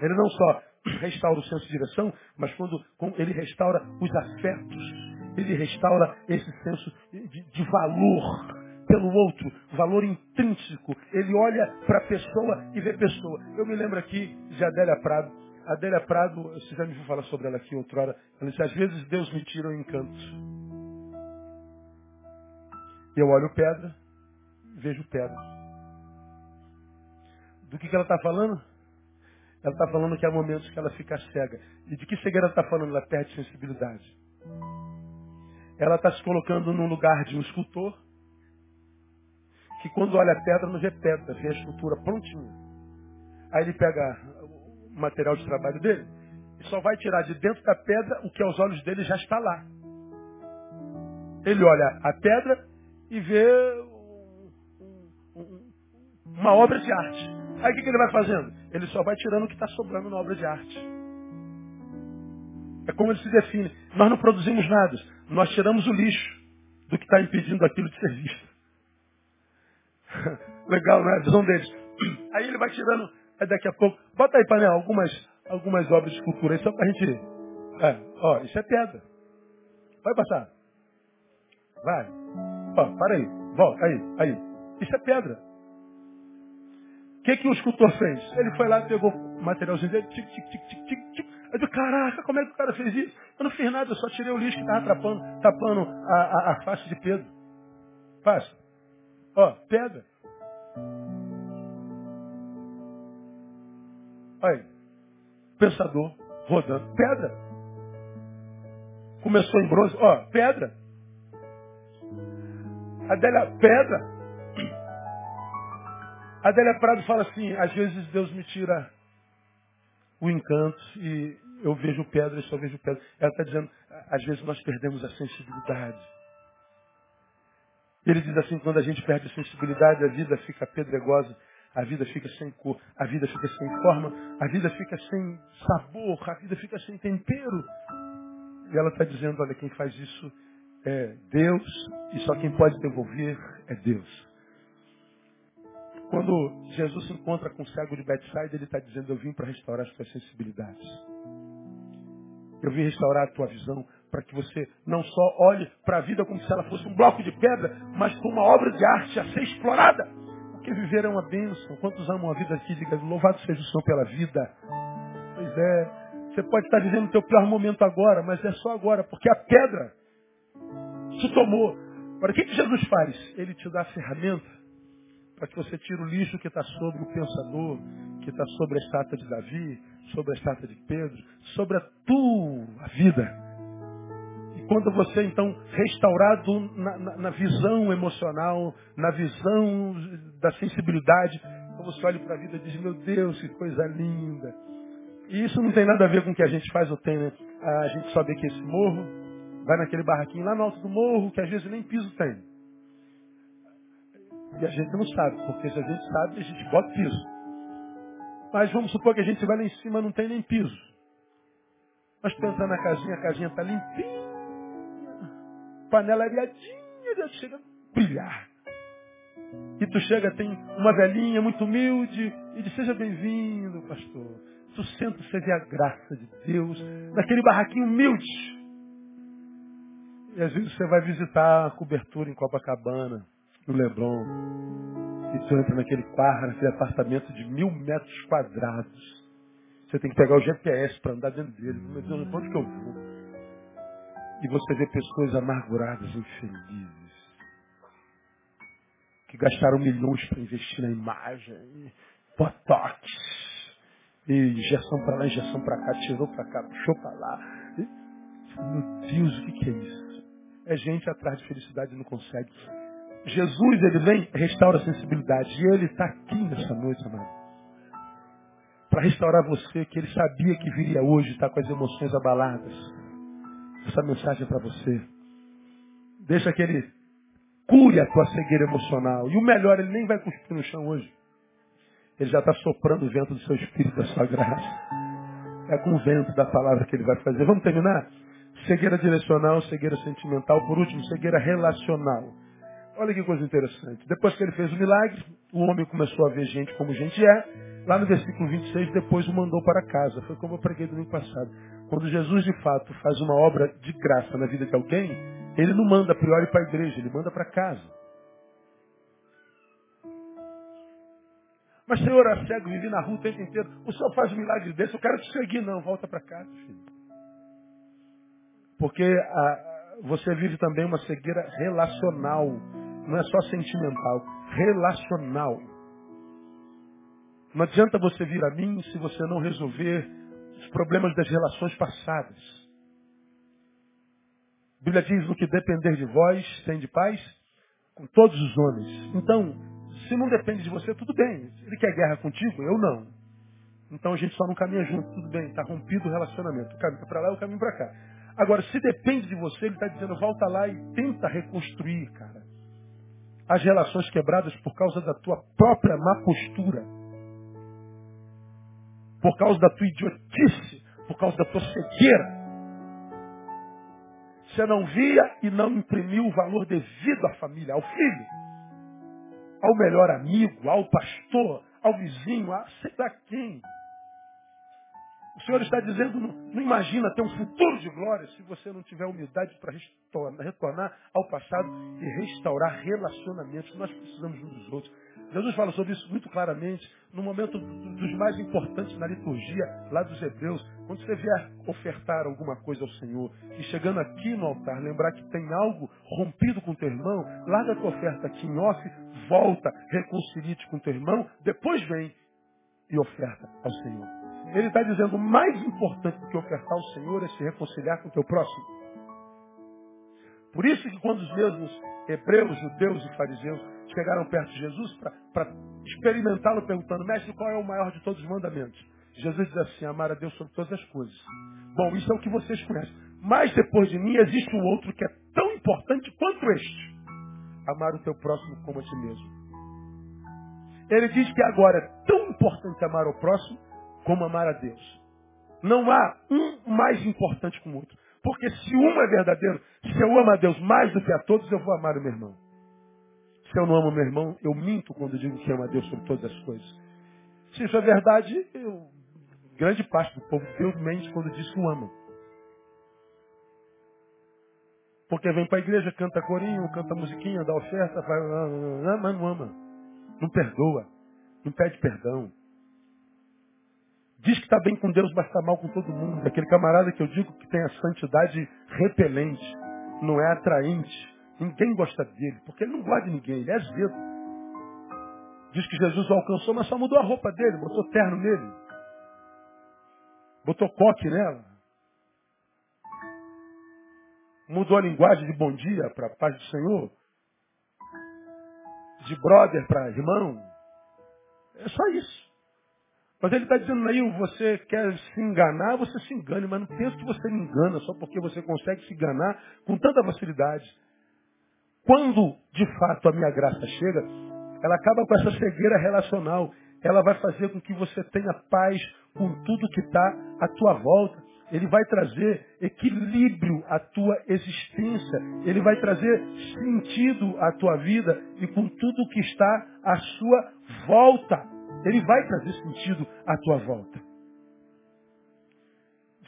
ele não só restaura o senso de direção, mas quando, ele restaura os afetos, ele restaura esse senso de, de valor pelo outro, valor intrínseco. Ele olha para a pessoa e vê pessoa. Eu me lembro aqui de Adélia Prado. Adélia Prado, você já me viu falar sobre ela aqui outra hora. Ela disse, às vezes Deus me tira o encanto. Eu olho pedra, vejo pedra. Do que, que ela está falando? Ela está falando que há momentos que ela fica cega. E de que cegueira ela está falando? Ela perde sensibilidade. Ela está se colocando num lugar de um escultor, que quando olha a pedra, não vê pedra, vê a escultura prontinha. Aí ele pega o material de trabalho dele e só vai tirar de dentro da pedra o que aos olhos dele já está lá. Ele olha a pedra e vê uma obra de arte. Aí o que, ele vai fazendo? Ele só vai tirando o que está sobrando na obra de arte. É como ele se define. Nós não produzimos nada. Nós tiramos o lixo do que está impedindo aquilo de ser visto. *laughs* Legal, né? A visão deles. *clears throat* Aí ele vai tirando, aí daqui a pouco, bota aí, panela, algumas, algumas obras de escultura aí, só para a gente. É, ó, isso é pedra. Vai passar. Vai. Ó, para aí. Volta, aí, aí. Isso é pedra. O que, que o escultor fez? Ele foi lá, pegou o materialzinho dele, tic, tic, tic, tic, tic, tic. Eu disse, caraca, como é que o cara fez isso? Eu não fiz nada, eu só tirei o lixo que estava tapando, tapando a, a, a, face de Pedro. Fácil. Ó. Olha aí. Pensador, rodando. Pedra. Começou em bronze. Ó, pedra. Adélia, pedra. Adélia Prado fala assim, às vezes Deus me tira o encanto e eu vejo pedra e só vejo pedra. Ela está dizendo, às vezes nós perdemos a sensibilidade. Ele diz assim, quando a gente perde a sensibilidade, a vida fica pedregosa, a vida fica sem cor, a vida fica sem forma, a vida fica sem sabor, a vida fica sem tempero. E ela está dizendo, olha, quem faz isso é Deus, e só quem pode devolver é Deus. Quando Jesus se encontra com o cego de Bethsaida, ele está dizendo, eu vim para restaurar as tuas sensibilidades. Eu vim restaurar a tua visão para que você não só olhe para a vida como se ela fosse um bloco de pedra, mas como uma obra de arte a ser explorada. Porque viver é uma bênção. Quantos amam a vida aqui? Diga, louvado seja o Senhor pela vida. Pois é, você pode estar vivendo o teu pior momento agora, mas é só agora, porque a pedra te tomou. Agora, o que, que Jesus faz? Ele te dá a ferramenta para que você tire o lixo que está sobre o pensador, que está sobre a estátua de Davi, sobre a estátua de Pedro, sobre a tua vida. E quando você, então, restaurado na, na, na visão emocional, na visão da sensibilidade, você olha para a vida e diz, meu Deus, que coisa linda. E isso não tem nada a ver com o que a gente faz ou tem, né? A gente sobe aqui esse morro, vai naquele barraquinho lá no alto do morro, que às vezes nem piso tem. E a gente não sabe, porque se a gente sabe, a gente bota piso. Mas vamos supor que a gente vai lá em cima não tem nem piso. Mas tu entra na casinha, a casinha está limpinha, panela areadinha, já chega a brilhar. E tu chega, tem uma velhinha muito humilde e diz, seja bem-vindo, pastor. Tu senta, você vê a graça de Deus naquele barraquinho humilde. E às vezes você vai visitar a cobertura em Copacabana, no Leblon. E tu entra naquele quarto, naquele apartamento de mil metros quadrados. Você tem que pegar o GPS para andar dentro dele. Meu Deus, onde que eu vou? E você vê pessoas amarguradas, infelizes que gastaram milhões para investir na imagem, botox, e injeção para lá, injeção para cá, tirou para cá, puxou para lá. E, meu Deus, o que, que é isso? É gente atrás de felicidade e não consegue. Jesus, ele vem, restaura a sensibilidade. E ele está aqui nessa noite, amado. Para restaurar você, que ele sabia que viria hoje, está com as emoções abaladas. Essa mensagem é para você. Deixa que ele cure a tua cegueira emocional. E o melhor, ele nem vai cuspir no chão hoje. Ele já está soprando o vento do seu espírito, da sua graça. É com o vento da palavra que ele vai fazer. Vamos terminar? Cegueira direcional, cegueira sentimental. Por último, cegueira relacional. Olha que coisa interessante. Depois que ele fez o milagre, o homem começou a ver gente como gente é. Lá no versículo 26, depois o mandou para casa. Foi como eu preguei domingo passado. Quando Jesus, de fato, faz uma obra de graça na vida de alguém, ele não manda a priori para a igreja, ele manda para casa. Mas, Senhor, a cego, vivi na rua o tempo inteiro. O Senhor faz um milagre desse, eu quero te seguir. Não, volta para casa, filho. Porque a, você vive também uma cegueira relacional. Não é só sentimental, relacional. Não adianta você vir a mim se você não resolver os problemas das relações passadas. A Bíblia diz, no que depender de vós, tem de paz com todos os homens. Então, se não depende de você, tudo bem. Ele quer guerra contigo, eu não. Então a gente só não caminha junto, tudo bem. Está rompido o relacionamento. O caminho para lá e o caminho para cá. Agora, se depende de você, ele está dizendo, volta lá e tenta reconstruir, cara. As relações quebradas por causa da tua própria má postura. Por causa da tua idiotice. Por causa da tua cegueira. Você não via e não imprimiu o valor devido à família, ao filho, ao melhor amigo, ao pastor, ao vizinho, a sei lá quem. O Senhor está dizendo, não, não, imagina ter um futuro de glória se você não tiver humildade para retornar, ao passado e restaurar relacionamentos. Nós precisamos uns dos outros. Jesus fala sobre isso muito claramente no momento dos mais importantes na liturgia lá dos Hebreus. Quando você vier ofertar alguma coisa ao Senhor e chegando aqui no altar, lembrar que tem algo rompido com teu irmão, larga a tua oferta aqui em off, volta, reconcilie-te com teu irmão, depois vem e oferta ao Senhor. Ele está dizendo, mais importante do que ofertar ao Senhor é se reconciliar com o teu próximo. Por isso que quando os mesmos hebreus, judeus e fariseus chegaram perto de Jesus para experimentá-lo, perguntando, mestre, qual é o maior de todos os mandamentos? Jesus diz assim, amar a Deus sobre todas as coisas. Bom, isso é o que vocês conhecem. Mas depois de mim existe um outro que é tão importante quanto este. Amar o teu próximo como a ti mesmo. Ele diz que agora é tão importante amar o próximo como amar a Deus. Não há um mais importante que o outro. Porque se um é verdadeiro, se eu amo a Deus mais do que a todos, eu vou amar o meu irmão. Se eu não amo meu irmão, eu minto quando digo que amo a Deus sobre todas as coisas. Se isso é verdade, eu, grande parte do povo de Deus mente quando diz que o ama. Porque vem para a igreja, canta corinho, canta musiquinha, dá oferta, vai, mas não ama. Não perdoa. Não pede perdão. Diz que está bem com Deus, mas está mal com todo mundo. Aquele camarada que eu digo que tem a santidade repelente, não é atraente. Ninguém gosta dele, porque ele não gosta de ninguém, ele é azedo. Diz que Jesus o alcançou, mas só mudou a roupa dele, botou terno nele. Botou coque nela. Mudou a linguagem de bom dia para paz do Senhor. De brother para irmão. É só isso. Mas ele está dizendo aí, você quer se enganar, você se engane, mas não pense que você me engana só porque você consegue se enganar com tanta facilidade. Quando de fato a minha graça chega, ela acaba com essa cegueira relacional. Ela vai fazer com que você tenha paz com tudo que está à tua volta. Ele vai trazer equilíbrio à tua existência. Ele vai trazer sentido à tua vida e com tudo que está à sua volta. Ele vai trazer sentido à tua volta.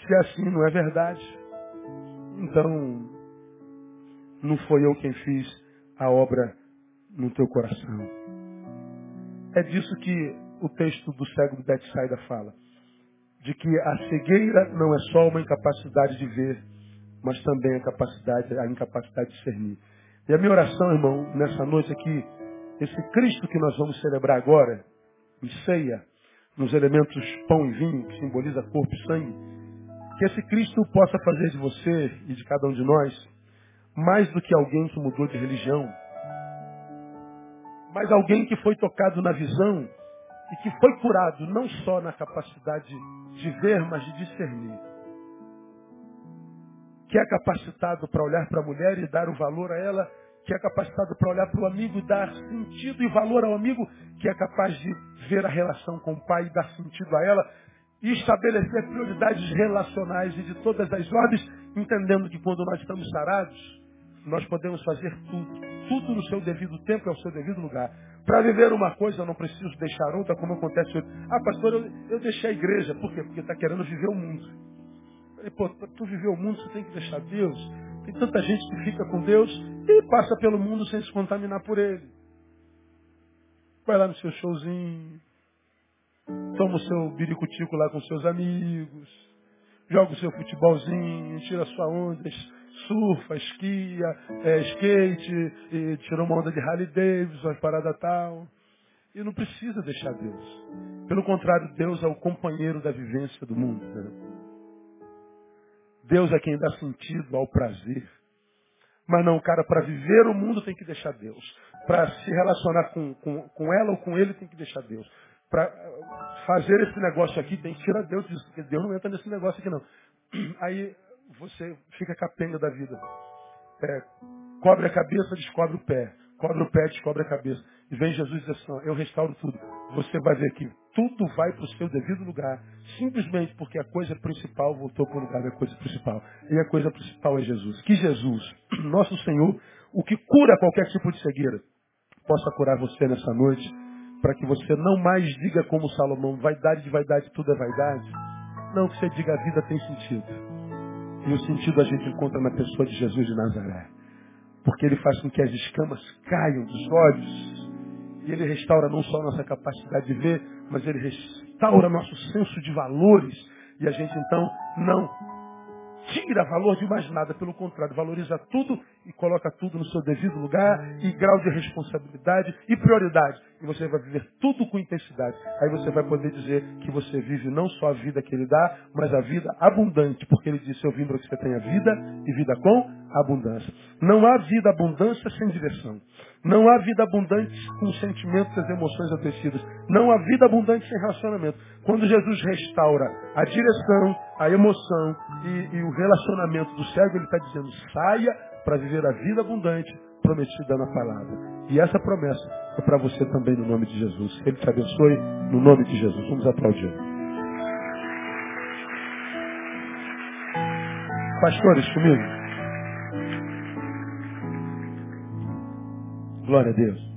Se assim não é verdade, então não foi eu quem fiz a obra no teu coração. É disso que o texto do cego do Betsaida fala de que a cegueira não é só uma incapacidade de ver, mas também a, capacidade, a incapacidade de discernir. E a minha oração, irmão, nessa noite aqui, esse Cristo que nós vamos celebrar agora, em ceia, nos elementos pão e vinho, que simboliza corpo e sangue, que esse Cristo possa fazer de você e de cada um de nós mais do que alguém que mudou de religião, mas alguém que foi tocado na visão e que foi curado não só na capacidade de ver, mas de discernir. Que é capacitado para olhar para a mulher e dar o valor a ela, que é capacitado para olhar para o amigo e dar sentido e valor ao amigo, que é capaz de ver a relação com o pai e dar sentido a ela, e estabelecer prioridades relacionais e de todas as ordens, entendendo que quando nós estamos sarados, nós podemos fazer tudo. Tudo no seu devido tempo e ao seu devido lugar. Para viver uma coisa, eu não preciso deixar outra, como acontece hoje. Ah, pastor, eu, eu deixei a igreja. Por quê? Porque está querendo viver o mundo. E, pô, para tu viver o mundo, você tem que deixar Deus. Tem tanta gente que fica com Deus e passa pelo mundo sem se contaminar por ele. Vai lá no seu showzinho, toma o seu biricutico lá com seus amigos, joga o seu futebolzinho, tira sua onda, surfa, esquia, é, skate, e tirou uma onda de Harley Davidson, uma parada tal. E não precisa deixar Deus. Pelo contrário, Deus é o companheiro da vivência do mundo. Né? Deus é quem dá sentido ao prazer. Mas não, cara, para viver o mundo tem que deixar Deus. Para se relacionar com, com, com ela ou com ele tem que deixar Deus. Para fazer esse negócio aqui tem que tirar Deus disso, porque Deus não entra nesse negócio aqui não. *clears throat* Aí você fica capenga da vida. É, cobre a cabeça, descobre o pé. Cobre o pé, descobre a cabeça. E vem Jesus e diz assim, eu restauro tudo. Você vai ver que tudo vai para o seu devido lugar. Simplesmente porque a coisa principal voltou para o lugar da coisa principal. E a coisa principal é Jesus. Que Jesus, *clears throat* nosso Senhor, o que cura qualquer tipo de cegueira, possa curar você nessa noite, para que você não mais diga como Salomão, vaidade de vaidade, tudo é vaidade. Não, que você diga a vida tem sentido. E o sentido a gente encontra na pessoa de Jesus de Nazaré. Porque ele faz com que as escamas caiam dos olhos. E ele restaura não só a nossa capacidade de ver, mas ele restaura nosso senso de valores. E a gente então não tira valor de mais nada, pelo contrário, valoriza tudo e coloca tudo no seu devido lugar e grau de responsabilidade e prioridade. E você vai viver tudo com intensidade. Aí você vai poder dizer que você vive não só a vida que ele dá, mas a vida abundante, porque ele disse: Eu vim para que você tenha vida e vida com abundância. Não há vida abundância sem diversão. Não há vida abundante com sentimentos e emoções adoecidas. Não há vida abundante sem relacionamento. Quando Jesus restaura a direção, a emoção e, e o relacionamento do cego, ele está dizendo, saia para viver a vida abundante prometida na palavra. E essa promessa é para você também no nome de Jesus. Ele te abençoe no nome de Jesus. Vamos aplaudir. Pastores, comigo. Glória a Deus.